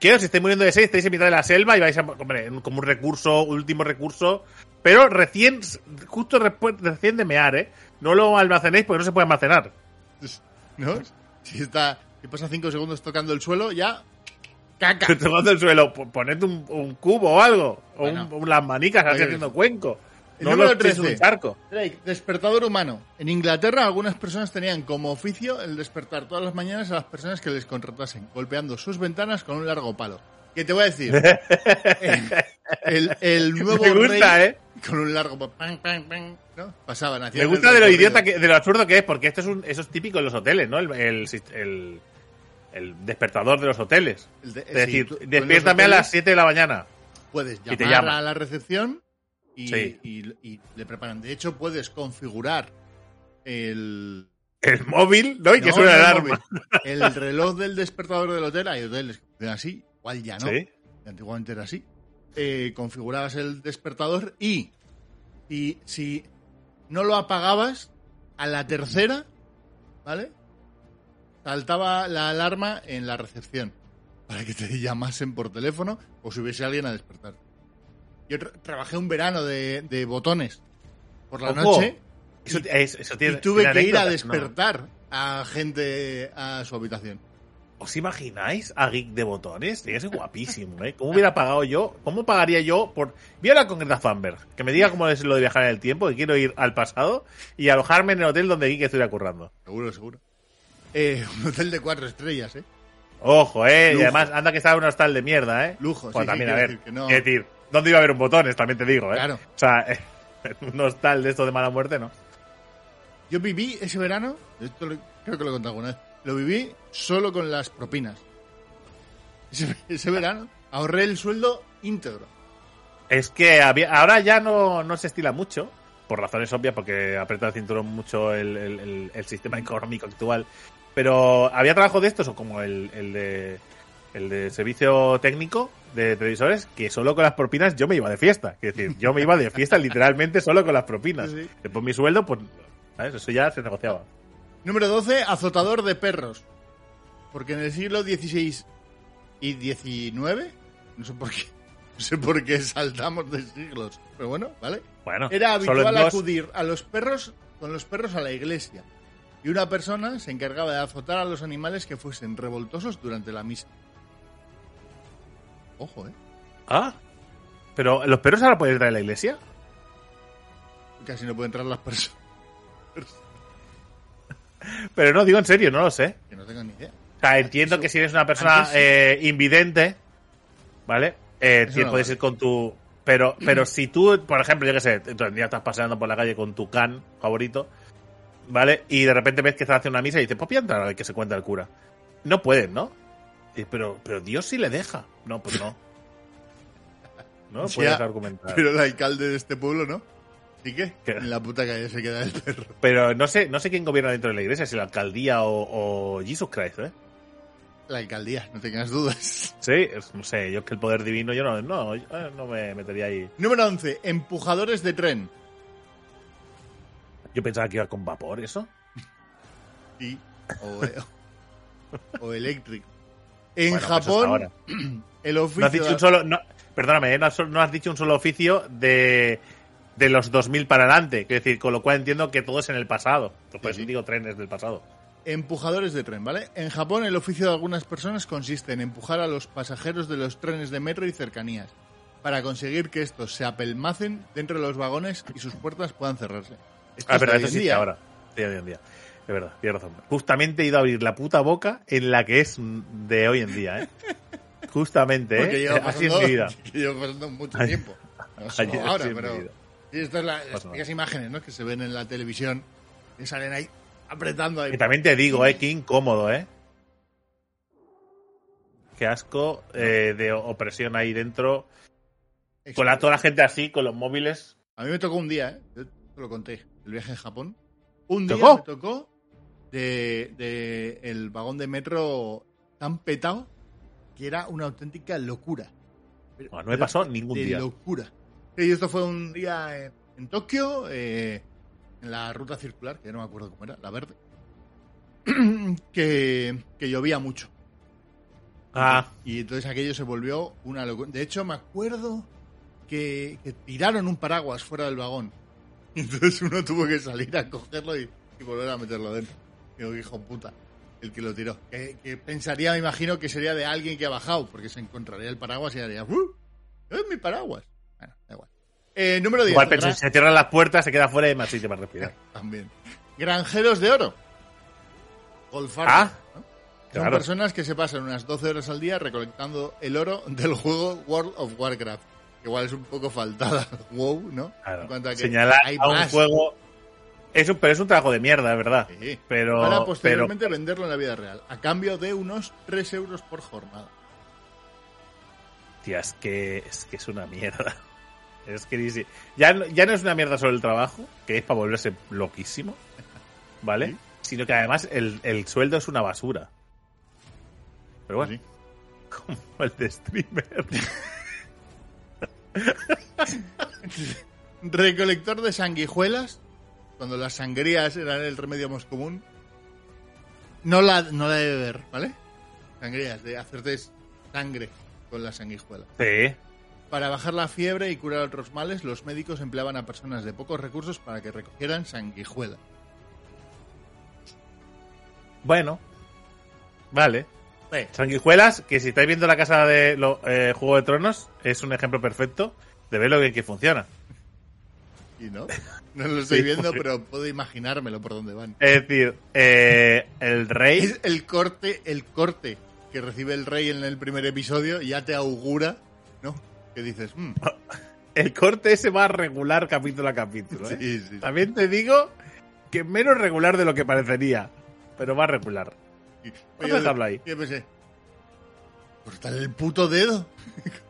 [SPEAKER 1] que os estéis muriendo de sed, estáis en mitad de la selva y vais a, hombre, como un recurso, último recurso, pero recién, justo recién de mear, ¿eh? No lo almacenéis porque no se puede almacenar. (laughs)
[SPEAKER 2] ¿No? Si está, si pasa cinco segundos tocando el suelo, ya. Caca. (laughs)
[SPEAKER 1] Tocando el suelo, po- poned un, un cubo o algo, o un- las manicas así haciendo cuenco.
[SPEAKER 2] El
[SPEAKER 1] No
[SPEAKER 2] número
[SPEAKER 1] lo echéis en
[SPEAKER 2] 13.
[SPEAKER 1] un charco.
[SPEAKER 2] Drake, despertador humano. En Inglaterra, algunas personas tenían como oficio el despertar todas las mañanas a las personas que les contratasen, golpeando sus ventanas con un largo palo. ¿Qué te voy a decir? (laughs) el, el (laughs) nuevo
[SPEAKER 1] Me gusta,
[SPEAKER 2] rey
[SPEAKER 1] ¿eh?
[SPEAKER 2] con un largo pa- pam, pam, pam, ¿no? Pasaban,
[SPEAKER 1] Me
[SPEAKER 2] hacían
[SPEAKER 1] gusta de lo idiota, que, de lo absurdo que es, porque esto es un, eso es típico en los hoteles, ¿no? El, el, el- el despertador de los hoteles.
[SPEAKER 2] De-
[SPEAKER 1] Es
[SPEAKER 2] sí,
[SPEAKER 1] decir, despiértame a las 7 de la mañana.
[SPEAKER 2] Puedes
[SPEAKER 1] y te
[SPEAKER 2] llamar
[SPEAKER 1] llama.
[SPEAKER 2] a la recepción y,
[SPEAKER 1] Sí.
[SPEAKER 2] y- y le preparan. De hecho, puedes configurar el,
[SPEAKER 1] El móvil, ¿no? Y que suena
[SPEAKER 2] no
[SPEAKER 1] el alarma.
[SPEAKER 2] el reloj del despertador del hotel. Hay hoteles que funcionan así, igual ya no.
[SPEAKER 1] Sí.
[SPEAKER 2] antiguamente era así. Eh, configurabas el despertador y, y si no lo apagabas, a la tercera, ¿vale? Saltaba la alarma en la recepción para que te llamasen por teléfono o si hubiese alguien a despertar. Yo tra- trabajé un verano de, de botones por la
[SPEAKER 1] Ojo,
[SPEAKER 2] noche
[SPEAKER 1] Eso, es- eso tiene,
[SPEAKER 2] y tuve que ir a despertar a gente a su habitación.
[SPEAKER 1] ¿Os imagináis a Geek de botones? Tiene que ser guapísimo, ¿eh? ¿Cómo hubiera pagado yo? ¿Cómo pagaría yo por... Voy a hablar con Greta Thunberg, que me diga cómo es lo de viajar en el tiempo, que quiero ir al pasado y alojarme en el hotel donde Geek estuviera currando.
[SPEAKER 2] Seguro, seguro. Eh, un hotel de cuatro estrellas, ¿eh?
[SPEAKER 1] Ojo, ¿eh? Y además, anda que estaba un hostal de mierda, ¿eh?
[SPEAKER 2] Lujo,
[SPEAKER 1] Pues
[SPEAKER 2] sí, sí,
[SPEAKER 1] también, a ver.
[SPEAKER 2] decir que no.
[SPEAKER 1] Decir, ¿dónde iba a haber un botones? También te digo, ¿eh?
[SPEAKER 2] Claro.
[SPEAKER 1] O sea, (laughs) un hostal de esto de mala muerte, ¿no?
[SPEAKER 2] Yo viví ese verano, esto lo- creo que lo he contado alguna vez, lo viví solo con las propinas. Ese, (laughs) ese verano ahorré el sueldo íntegro.
[SPEAKER 1] Es que había, ahora ya no, no se estila mucho, por razones obvias, porque aprieta el cinturón mucho el, el- el- el sistema económico actual. Pero había trabajo de estos, o como el, el de el de servicio técnico de televisores, que solo con las propinas yo me iba de fiesta. Es decir, yo me iba de fiesta literalmente solo con las propinas.
[SPEAKER 2] Sí.
[SPEAKER 1] Después mi sueldo, pues, ¿sabes? Eso ya se negociaba.
[SPEAKER 2] Número 12, azotador de perros. Porque en el siglo XVI y XIX, no sé por qué, (laughs) no sé por qué saltamos de siglos, pero bueno, ¿vale?
[SPEAKER 1] Bueno,
[SPEAKER 2] Era habitual
[SPEAKER 1] dos.
[SPEAKER 2] acudir a los perros con los perros a la iglesia. Y una persona se encargaba de azotar a los animales que fuesen revoltosos durante la misa. Ojo, ¿eh?
[SPEAKER 1] Ah, pero ¿los perros ahora pueden entrar a la iglesia?
[SPEAKER 2] Casi no pueden entrar las personas. (laughs)
[SPEAKER 1] Pero no, digo en serio, no lo sé.
[SPEAKER 2] Que no tengo ni idea.
[SPEAKER 1] O sea, entiendo que si eres una persona
[SPEAKER 2] sí.
[SPEAKER 1] eh, invidente, ¿vale? Eh,
[SPEAKER 2] no
[SPEAKER 1] puedes
[SPEAKER 2] vale.
[SPEAKER 1] ir con tu... Pero, pero si tú, por ejemplo, yo qué sé, un día estás paseando por la calle con tu can favorito, ¿vale? Y de repente ves que estás haciendo una misa y dices, pues voy a entrar a ver qué se cuenta el cura. No puedes, ¿no? Pero, pero Dios sí le deja. No, pues no. No (laughs)
[SPEAKER 2] Sí,
[SPEAKER 1] puedes argumentar.
[SPEAKER 2] Pero el alcalde de este pueblo, ¿no? ¿Y qué?
[SPEAKER 1] ¿Qué?
[SPEAKER 2] En la puta calle se queda el perro.
[SPEAKER 1] Pero no sé, no sé quién gobierna dentro de la iglesia, si la alcaldía o, o Jesus Christ, ¿eh?
[SPEAKER 2] La alcaldía, no tengas dudas.
[SPEAKER 1] Sí, no sé, yo es que el poder divino, yo no, no, yo, eh, no me metería ahí.
[SPEAKER 2] Número 11, empujadores de tren.
[SPEAKER 1] Yo pensaba que iba con vapor, ¿eso? (laughs)
[SPEAKER 2] Sí. O, o eléctrico. En
[SPEAKER 1] Bueno, pues
[SPEAKER 2] Japón, (clears throat) el
[SPEAKER 1] No has
[SPEAKER 2] oficio...
[SPEAKER 1] dicho un solo, no, perdóname, ¿eh? no, has, dicho un solo oficio de, de los 2000 para adelante. Quiero decir, con lo cual entiendo que todo es en el pasado. Pues
[SPEAKER 2] Sí, sí.
[SPEAKER 1] digo trenes del pasado.
[SPEAKER 2] Empujadores de tren, ¿vale? En Japón el oficio de algunas personas consiste en empujar a los pasajeros de los trenes de metro y cercanías para conseguir que estos se apelmacen dentro de los vagones y sus puertas puedan cerrarse. Esto
[SPEAKER 1] Ah,
[SPEAKER 2] hoy
[SPEAKER 1] eso
[SPEAKER 2] día, ¿eh?
[SPEAKER 1] ahora. Hoy en día. De verdad, tienes razón. Justamente he ido a abrir la puta boca en la que es de hoy en día, ¿eh? Justamente,
[SPEAKER 2] Porque
[SPEAKER 1] ¿eh?
[SPEAKER 2] lleva
[SPEAKER 1] Así es
[SPEAKER 2] pasando,
[SPEAKER 1] mi vida.
[SPEAKER 2] que (laughs) lleva pasando mucho tiempo. No (laughs) solo
[SPEAKER 1] Así es
[SPEAKER 2] ahora, pero... Sí, estas típicas imágenes, ¿no? Que se ven en la televisión que salen ahí apretando ahí.
[SPEAKER 1] Y también te digo, eh, qué incómodo, eh. Qué asco eh, de opresión ahí dentro. Con la, toda la gente así, con los móviles.
[SPEAKER 2] A mí me tocó un día, ¿eh? Yo te lo conté, el viaje en Japón. Un día
[SPEAKER 1] ¿Tocó?
[SPEAKER 2] me tocó de, de el vagón de metro tan petado que era una auténtica locura. Pero
[SPEAKER 1] No, no me pasó ningún
[SPEAKER 2] de
[SPEAKER 1] día.
[SPEAKER 2] locura. Y esto fue un día en, en Tokio, eh, en la ruta circular, que no me acuerdo cómo era, la verde, (clears throat) que, que llovía mucho.
[SPEAKER 1] Ah,
[SPEAKER 2] Y entonces aquello se volvió una locura. De hecho, me acuerdo que, que tiraron un paraguas fuera del vagón. (laughs) Entonces uno tuvo que salir a cogerlo y, y volver a meterlo dentro. Digo, hijo puta, el que lo tiró. Que, que pensaría, me imagino, que sería de alguien que ha bajado, porque se encontraría el paraguas y haría, ¡Uh! ¡Es mi paraguas! Bueno, da igual. Eh, número 10.
[SPEAKER 1] igual pensé, se cierran las puertas, se queda fuera y más sitio para respirar. (laughs)
[SPEAKER 2] También. Granjeros de oro. Golfardos.
[SPEAKER 1] Ah,
[SPEAKER 2] ¿no? Son
[SPEAKER 1] claro.
[SPEAKER 2] personas que se pasan unas 12 horas al día recolectando el oro del juego World of Warcraft. Que igual es un poco faltada (laughs) WoW, ¿no?
[SPEAKER 1] Claro.
[SPEAKER 2] En cuanto a que
[SPEAKER 1] Señalar
[SPEAKER 2] hay
[SPEAKER 1] a un
[SPEAKER 2] más.
[SPEAKER 1] juego. Es un, pero es un trabajo de mierda, de verdad.
[SPEAKER 2] Sí.
[SPEAKER 1] Pero.
[SPEAKER 2] Para
[SPEAKER 1] pero
[SPEAKER 2] posteriormente venderlo en la vida real. A cambio de unos 3 euros por jornada.
[SPEAKER 1] Tía, es que, es que es una mierda. (laughs) Es que ya, no- ya no es una mierda solo el trabajo, que es para volverse loquísimo, ¿vale?
[SPEAKER 2] Sí.
[SPEAKER 1] Sino que además el, el sueldo es una basura. Pero bueno,
[SPEAKER 2] Sí. (laughs)
[SPEAKER 1] como el de streamer. (laughs)
[SPEAKER 2] Recolector de sanguijuelas. Cuando las sangrías eran el remedio más común. No la, no la de beber, ¿vale? Sangrías, de hacerte sangre con las sanguijuelas.
[SPEAKER 1] Sí.
[SPEAKER 2] Para bajar la fiebre y curar otros males, los médicos empleaban a personas de pocos recursos para que recogieran sanguijuelas.
[SPEAKER 1] Bueno. Vale. Sanguijuelas, que si estáis viendo la casa de lo- eh, Juego de Tronos, es un ejemplo perfecto de ver lo bien que funciona.
[SPEAKER 2] Y no, (laughs) no lo estoy
[SPEAKER 1] Sí,
[SPEAKER 2] viendo,
[SPEAKER 1] porque-
[SPEAKER 2] pero puedo imaginármelo por dónde van.
[SPEAKER 1] Es decir, eh, el rey.
[SPEAKER 2] Es el corte, el corte que recibe el rey en el primer episodio ya te augura, ¿no? Que dices, "Mm, (laughs)
[SPEAKER 1] El corte ese va a regular capítulo a capítulo. ¿eh?
[SPEAKER 2] sí, sí.
[SPEAKER 1] También te digo que menos regular de lo que parecería, pero va a regular. a dejarlo ahí.
[SPEAKER 2] Yo pensé, cortarle el puto dedo.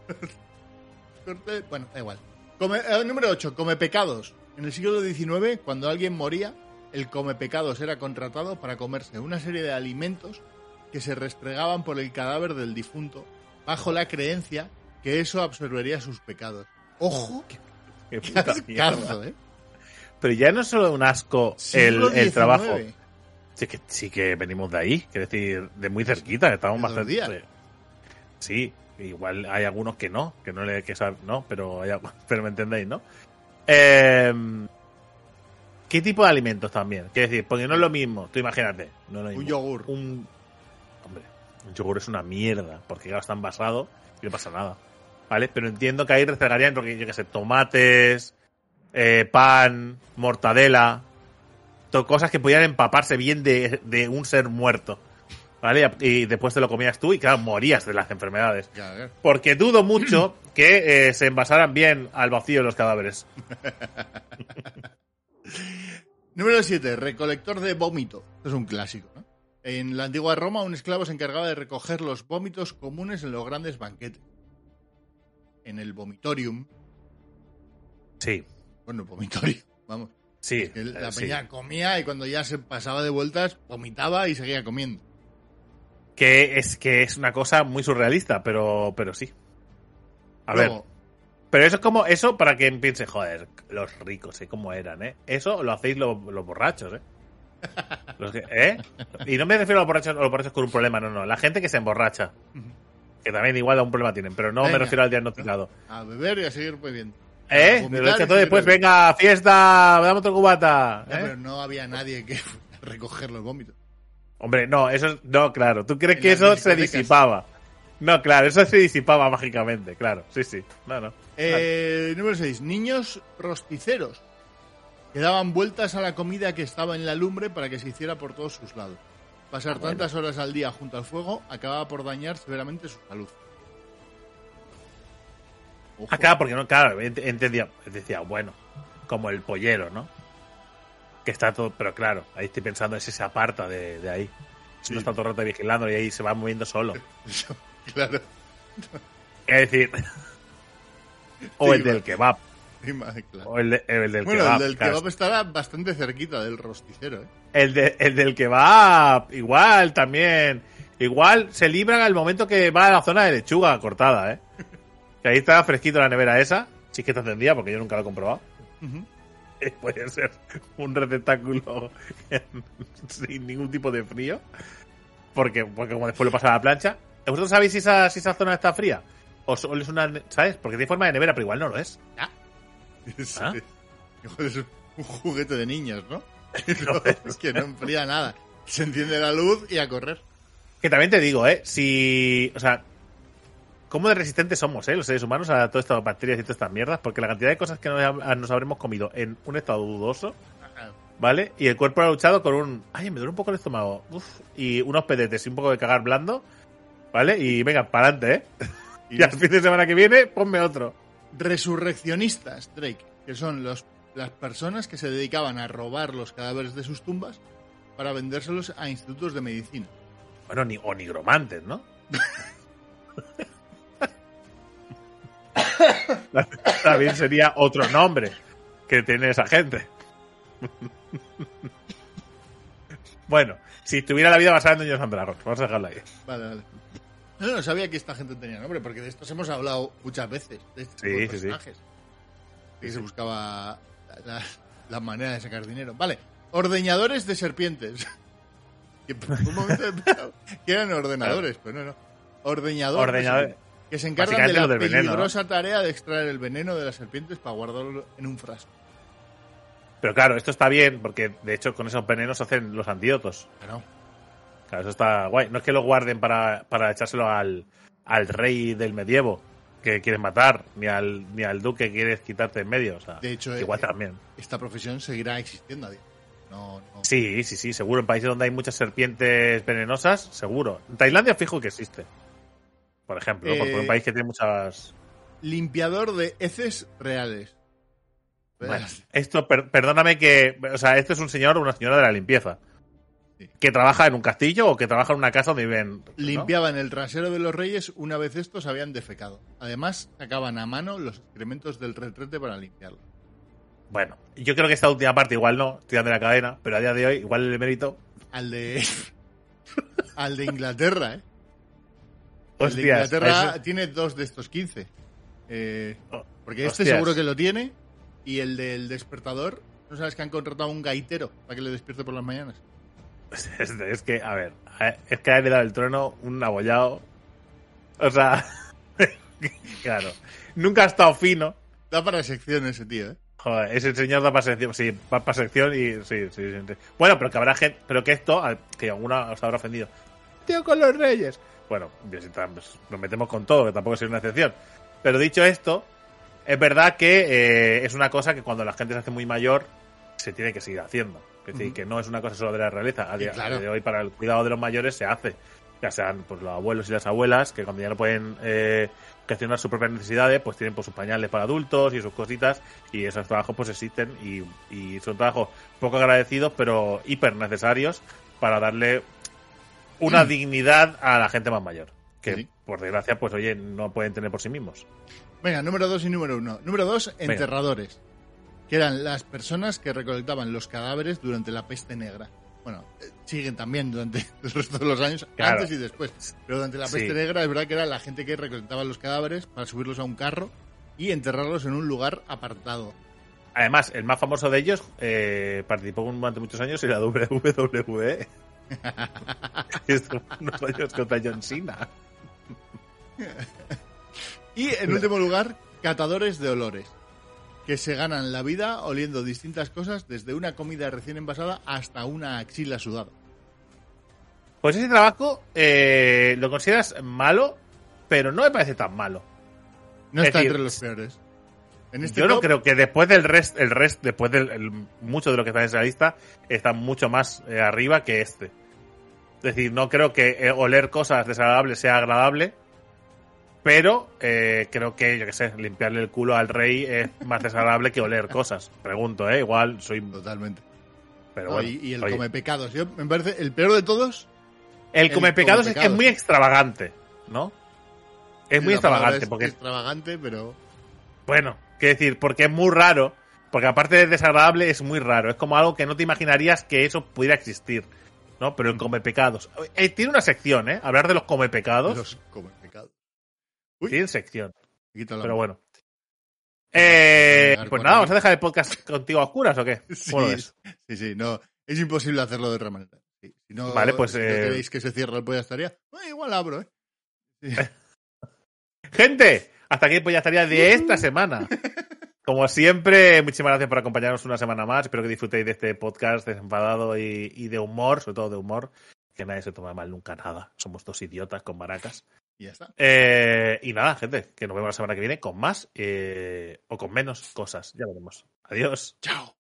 [SPEAKER 2] (laughs) Corte- bueno, da igual. Come- eh, número 8, come pecados. En el siglo XIX, cuando alguien moría, el come pecados era contratado para comerse una serie de alimentos que se restregaban por el cadáver del difunto, bajo la creencia que eso absorbería sus pecados. ¡Ojo!
[SPEAKER 1] Qué
[SPEAKER 2] ¡Qué
[SPEAKER 1] puta mierda.
[SPEAKER 2] ascazo, eh!
[SPEAKER 1] Pero ya no es solo un asco el, trabajo. Sí que, sí que venimos de ahí, es decir, de muy cerquita, estamos bastante.
[SPEAKER 2] días.
[SPEAKER 1] Sí, igual hay algunos que no, que no le que sab- no, pero hay, (laughs) pero me entendéis, ¿no? Eh, ¿Qué tipo de alimentos también? Quiero decir, porque no es lo mismo, tú imagínate, no es lo
[SPEAKER 2] Un
[SPEAKER 1] mismo.
[SPEAKER 2] yogur.
[SPEAKER 1] Un hombre, un yogur es una mierda, porque claro, está envasado y no pasa nada. ¿Vale? Pero entiendo que ahí restregarían, porque yo qué sé, tomates, eh, pan, mortadela, cosas que pudieran empaparse bien de, de un ser muerto. ¿Vale? Y después te lo comías tú y claro, morías de las enfermedades.
[SPEAKER 2] Ya.
[SPEAKER 1] Porque dudo mucho (clears throat) que eh, se envasaran bien al vacío los cadáveres. (laughs)
[SPEAKER 2] Número 7. Recolector de vómito. Esto es un clásico. ¿no? En la antigua Roma, un esclavo se encargaba de recoger los vómitos comunes en los grandes banquetes. En el vomitorium.
[SPEAKER 1] Sí,
[SPEAKER 2] Bueno, el vomitorio. Vamos.
[SPEAKER 1] sí.
[SPEAKER 2] que la
[SPEAKER 1] eh, sí.
[SPEAKER 2] comía y cuando ya se pasaba de vueltas, vomitaba y seguía comiendo.
[SPEAKER 1] Que es que es una cosa muy surrealista, pero, pero sí. A ver, pero eso es como, eso para que piense, joder, los ricos, ¿eh? ¿Cómo eran, eh? Eso lo hacéis los, los borrachos, ¿eh? (laughs) Los que- ¿eh? Y no me refiero a los borrachos, a los borrachos con un problema, no, no. La gente que se emborracha. Que también igual un problema tienen, pero no me refiero al diagnosticado.
[SPEAKER 2] a beber y a seguir bebiendo.
[SPEAKER 1] ¿Eh?
[SPEAKER 2] A vomitar
[SPEAKER 1] Me lo echa todo después, venga, fiesta, dame otro cubata. ¿eh?
[SPEAKER 2] pero no había nadie que (laughs) recoger los vómitos.
[SPEAKER 1] Hombre, no, eso es- no, claro. ¿Tú crees
[SPEAKER 2] En
[SPEAKER 1] que eso se disipaba? No, claro, eso se disipaba mágicamente, claro. Sí, sí. No, no.
[SPEAKER 2] Eh, número 6. Niños rosticeros. Que daban vueltas a la comida que estaba en la lumbre para que se hiciera por todos sus lados. Pasar
[SPEAKER 1] Ah, bueno.
[SPEAKER 2] tantas horas al día junto al fuego acababa por dañar severamente su salud. Ojo.
[SPEAKER 1] Acá, porque no, claro, ent- entendía, decía, bueno, como el pollero, ¿no? Que está todo, pero claro, ahí estoy pensando, ese se aparta de, de ahí.
[SPEAKER 2] Sí.
[SPEAKER 1] No está todo el rato vigilando y ahí se va moviendo solo.
[SPEAKER 2] claro.
[SPEAKER 1] Es decir, (laughs) O el del kebab.
[SPEAKER 2] Claro.
[SPEAKER 1] O el, de- el del
[SPEAKER 2] Bueno,
[SPEAKER 1] kebab.
[SPEAKER 2] el del
[SPEAKER 1] claro.
[SPEAKER 2] kebab estará bastante cerquita del rosticero, ¿eh?
[SPEAKER 1] El, de- el del kebab, igual también. Igual se libran al momento que va a la zona de lechuga cortada, ¿eh? (laughs) Que ahí está fresquito la nevera esa. Sí que está encendida porque yo nunca lo he comprobado. Eh, (laughs) Puede ser un receptáculo sin ningún tipo de frío. Porque, porque como después lo pasa a la plancha. ¿Vosotros sabéis si esa, si esa zona está fría? ¿O solo es una... ¿Sabes? Porque tiene forma de nevera, pero igual no lo es. ¿Ah?
[SPEAKER 2] Hijo, es un juguete de niños, ¿no? (laughs) (laughs) No, es que no enfría nada. Se enciende la luz y a correr.
[SPEAKER 1] Que también te digo, ¿eh? Si. O sea. ¿Cómo de resistentes somos, eh? Los seres humanos a todas estas bacterias y todas estas mierdas. Porque la cantidad de cosas que nos, nos habremos comido en un estado dudoso, ¿vale? Y el cuerpo ha luchado con un. Ay, me duele un poco el estómago. Uf. Y unos pedetes y un poco de cagar blando, ¿vale? Y venga, para adelante, ¿eh? (laughs) Y al fin de semana que viene, ponme otro.
[SPEAKER 2] Resurreccionistas, Drake, que son los, las personas que se dedicaban a robar los cadáveres de sus tumbas para vendérselos a institutos de medicina.
[SPEAKER 1] Bueno, ni, o nigromantes, ¿no? (laughs) (laughs) También sería otro nombre que tiene esa gente. (laughs) bueno, si tuviera la vida basada en Dungeons and Dragons, vamos a dejarlo ahí.
[SPEAKER 2] Vale, vale. No, no sabía que esta gente tenía nombre, porque de estos hemos hablado muchas veces. De este
[SPEAKER 1] Sí, sí, sí.
[SPEAKER 2] personajes. Y se buscaba la, la manera de sacar dinero. Vale, ordeñadores de serpientes. (laughs) que por un momento he pensado que eran ordenadores, pero no, no. Ordeñadores. de
[SPEAKER 1] Ordeñador-
[SPEAKER 2] Que se encargan de la peligrosa tarea de extraer el veneno de las serpientes para guardarlo en un frasco.
[SPEAKER 1] Pero claro, esto está bien porque de hecho con esos venenos hacen los antídotos.
[SPEAKER 2] Claro.
[SPEAKER 1] Claro, eso está guay. No es que lo guarden para, para echárselo al, al rey del medievo que quieres matar, ni al, ni al duque que quieres quitarte en medio. O sea,
[SPEAKER 2] De hecho,
[SPEAKER 1] igual
[SPEAKER 2] eh,
[SPEAKER 1] también.
[SPEAKER 2] Esta profesión seguirá existiendo. No, no.
[SPEAKER 1] Sí, sí, sí, seguro. En países donde hay muchas serpientes venenosas, seguro. En Tailandia fijo que existe. Por ejemplo,
[SPEAKER 2] Eh,
[SPEAKER 1] es un país que tiene muchas...
[SPEAKER 2] Limpiador de heces reales.
[SPEAKER 1] Bueno, esto, per- perdóname que... O sea, esto es un señor o una señora de la limpieza.
[SPEAKER 2] Sí.
[SPEAKER 1] Que trabaja en un castillo o que trabaja en una casa donde viven... ¿no?
[SPEAKER 2] Limpiaban el trasero de los reyes una vez estos habían defecado. Además, sacaban a mano los excrementos del retrete para limpiarlo.
[SPEAKER 1] Bueno, yo creo que esta última parte igual no, tirando la cadena, pero a día de hoy igual el mérito...
[SPEAKER 2] Al de. (laughs) al de Inglaterra, ¿eh? El de
[SPEAKER 1] Hostias,
[SPEAKER 2] Inglaterra
[SPEAKER 1] eso-
[SPEAKER 2] tiene dos de estos 15. Eh, porque este
[SPEAKER 1] hostias.
[SPEAKER 2] seguro que lo tiene. Y el del despertador, ¿no sabes que han contratado a un gaitero para que le despierte por las mañanas? (laughs)
[SPEAKER 1] Es, es que, a ver, es que a él le da el trono un abollado. O sea, (laughs) claro, nunca ha estado fino.
[SPEAKER 2] Da para sección ese tío, ¿eh?
[SPEAKER 1] Joder, ese señor da para sección, sí, va para sección y sí, sí, sí. Bueno, pero que habrá gente, pero que esto, que alguna os habrá ofendido. Tío, con los reyes. Bueno, nos metemos con todo, que tampoco es una excepción. Pero dicho esto, es verdad que eh, es una cosa que cuando la gente se hace muy mayor, se tiene que seguir haciendo. Es decir,
[SPEAKER 2] Ujú.
[SPEAKER 1] que no es una cosa solo de la realeza. A día
[SPEAKER 2] claro.
[SPEAKER 1] a día de hoy, para el cuidado de los mayores, se hace. Ya sean pues, los abuelos y las abuelas, que cuando ya no pueden eh, gestionar sus propias necesidades, pues tienen pues, sus pañales para adultos y sus cositas. Y esos trabajos pues existen y, y son trabajos poco agradecidos, pero hiper necesarios para darle una
[SPEAKER 2] Mm.
[SPEAKER 1] dignidad a la gente más mayor. Que,
[SPEAKER 2] Sí.
[SPEAKER 1] por desgracia, pues oye, no pueden tener por sí mismos.
[SPEAKER 2] Venga, número dos y número uno. Número dos,
[SPEAKER 1] Venga.
[SPEAKER 2] enterradores. Que eran las personas que recolectaban los cadáveres durante la peste negra. Bueno, eh, siguen también durante (laughs) el resto de los años,
[SPEAKER 1] Claro.
[SPEAKER 2] antes y después. Pero durante la
[SPEAKER 1] Sí.
[SPEAKER 2] peste negra es verdad que era la gente que recolectaba los cadáveres para subirlos a un carro y enterrarlos en un lugar apartado.
[SPEAKER 1] Además, el más famoso de ellos eh, participó durante muchos años en la (laughs) WWE. (laughs) Estuvo unos años contra John Cena.
[SPEAKER 2] Y en último lugar, catadores de olores. Que se ganan la vida oliendo distintas cosas, desde una comida recién envasada hasta una axila sudada.
[SPEAKER 1] Pues ese trabajo eh, lo consideras malo, pero no me parece tan malo.
[SPEAKER 2] No
[SPEAKER 1] Es
[SPEAKER 2] está
[SPEAKER 1] decir,
[SPEAKER 2] entre los peores. En este
[SPEAKER 1] Yo no creo que después del rest, el rest, después del el- mucho de lo que está en esa lista, está mucho más eh, arriba que este. Es decir, no creo que eh, oler cosas desagradables sea agradable, pero eh, creo que, yo qué sé, limpiarle el culo al rey es más desagradable que oler cosas. Pregunto, ¿eh? Igual soy...
[SPEAKER 2] Totalmente.
[SPEAKER 1] Pero
[SPEAKER 2] No,
[SPEAKER 1] bueno,
[SPEAKER 2] y, y el
[SPEAKER 1] oye.
[SPEAKER 2] come pecados. Yo, me parece el peor de todos.
[SPEAKER 1] El
[SPEAKER 2] el
[SPEAKER 1] come pecados es que es muy extravagante, ¿no? Es muy
[SPEAKER 2] La
[SPEAKER 1] extravagante,
[SPEAKER 2] es
[SPEAKER 1] porque
[SPEAKER 2] extravagante, pero
[SPEAKER 1] Bueno, quiero decir, porque es muy raro. Porque aparte de desagradable, es muy raro. Es como algo que no te imaginarías que eso pudiera existir. ¿No? Pero en Come Pecados. Eh, tiene una sección, ¿eh? Hablar de los Come Pecados.
[SPEAKER 2] Los come pecados.
[SPEAKER 1] Tiene sección. Pero bueno. Eh, pues nada. ¿vamos a dejar el podcast contigo a oscuras o qué? (laughs)
[SPEAKER 2] Sí, sí, sí, no. Es imposible hacerlo de otra manera. Si no,
[SPEAKER 1] Vale, pues,
[SPEAKER 2] si no
[SPEAKER 1] eh,
[SPEAKER 2] queréis que se cierre el polla estaría. eh, igual abro, ¿eh? Sí. (laughs)
[SPEAKER 1] Gente, hasta aquí pues ya estaría de (laughs) esta semana. Como siempre, muchísimas gracias por acompañarnos una semana más. Espero que disfrutéis de este podcast desenfadado y, y de humor, sobre todo de humor. Que nadie se toma mal nunca nada. Somos dos idiotas con maracas.
[SPEAKER 2] Y ya está.
[SPEAKER 1] Eh, y nada, gente, que nos vemos la semana que viene con más eh, o con menos cosas. Ya veremos. Adiós.
[SPEAKER 2] Chao.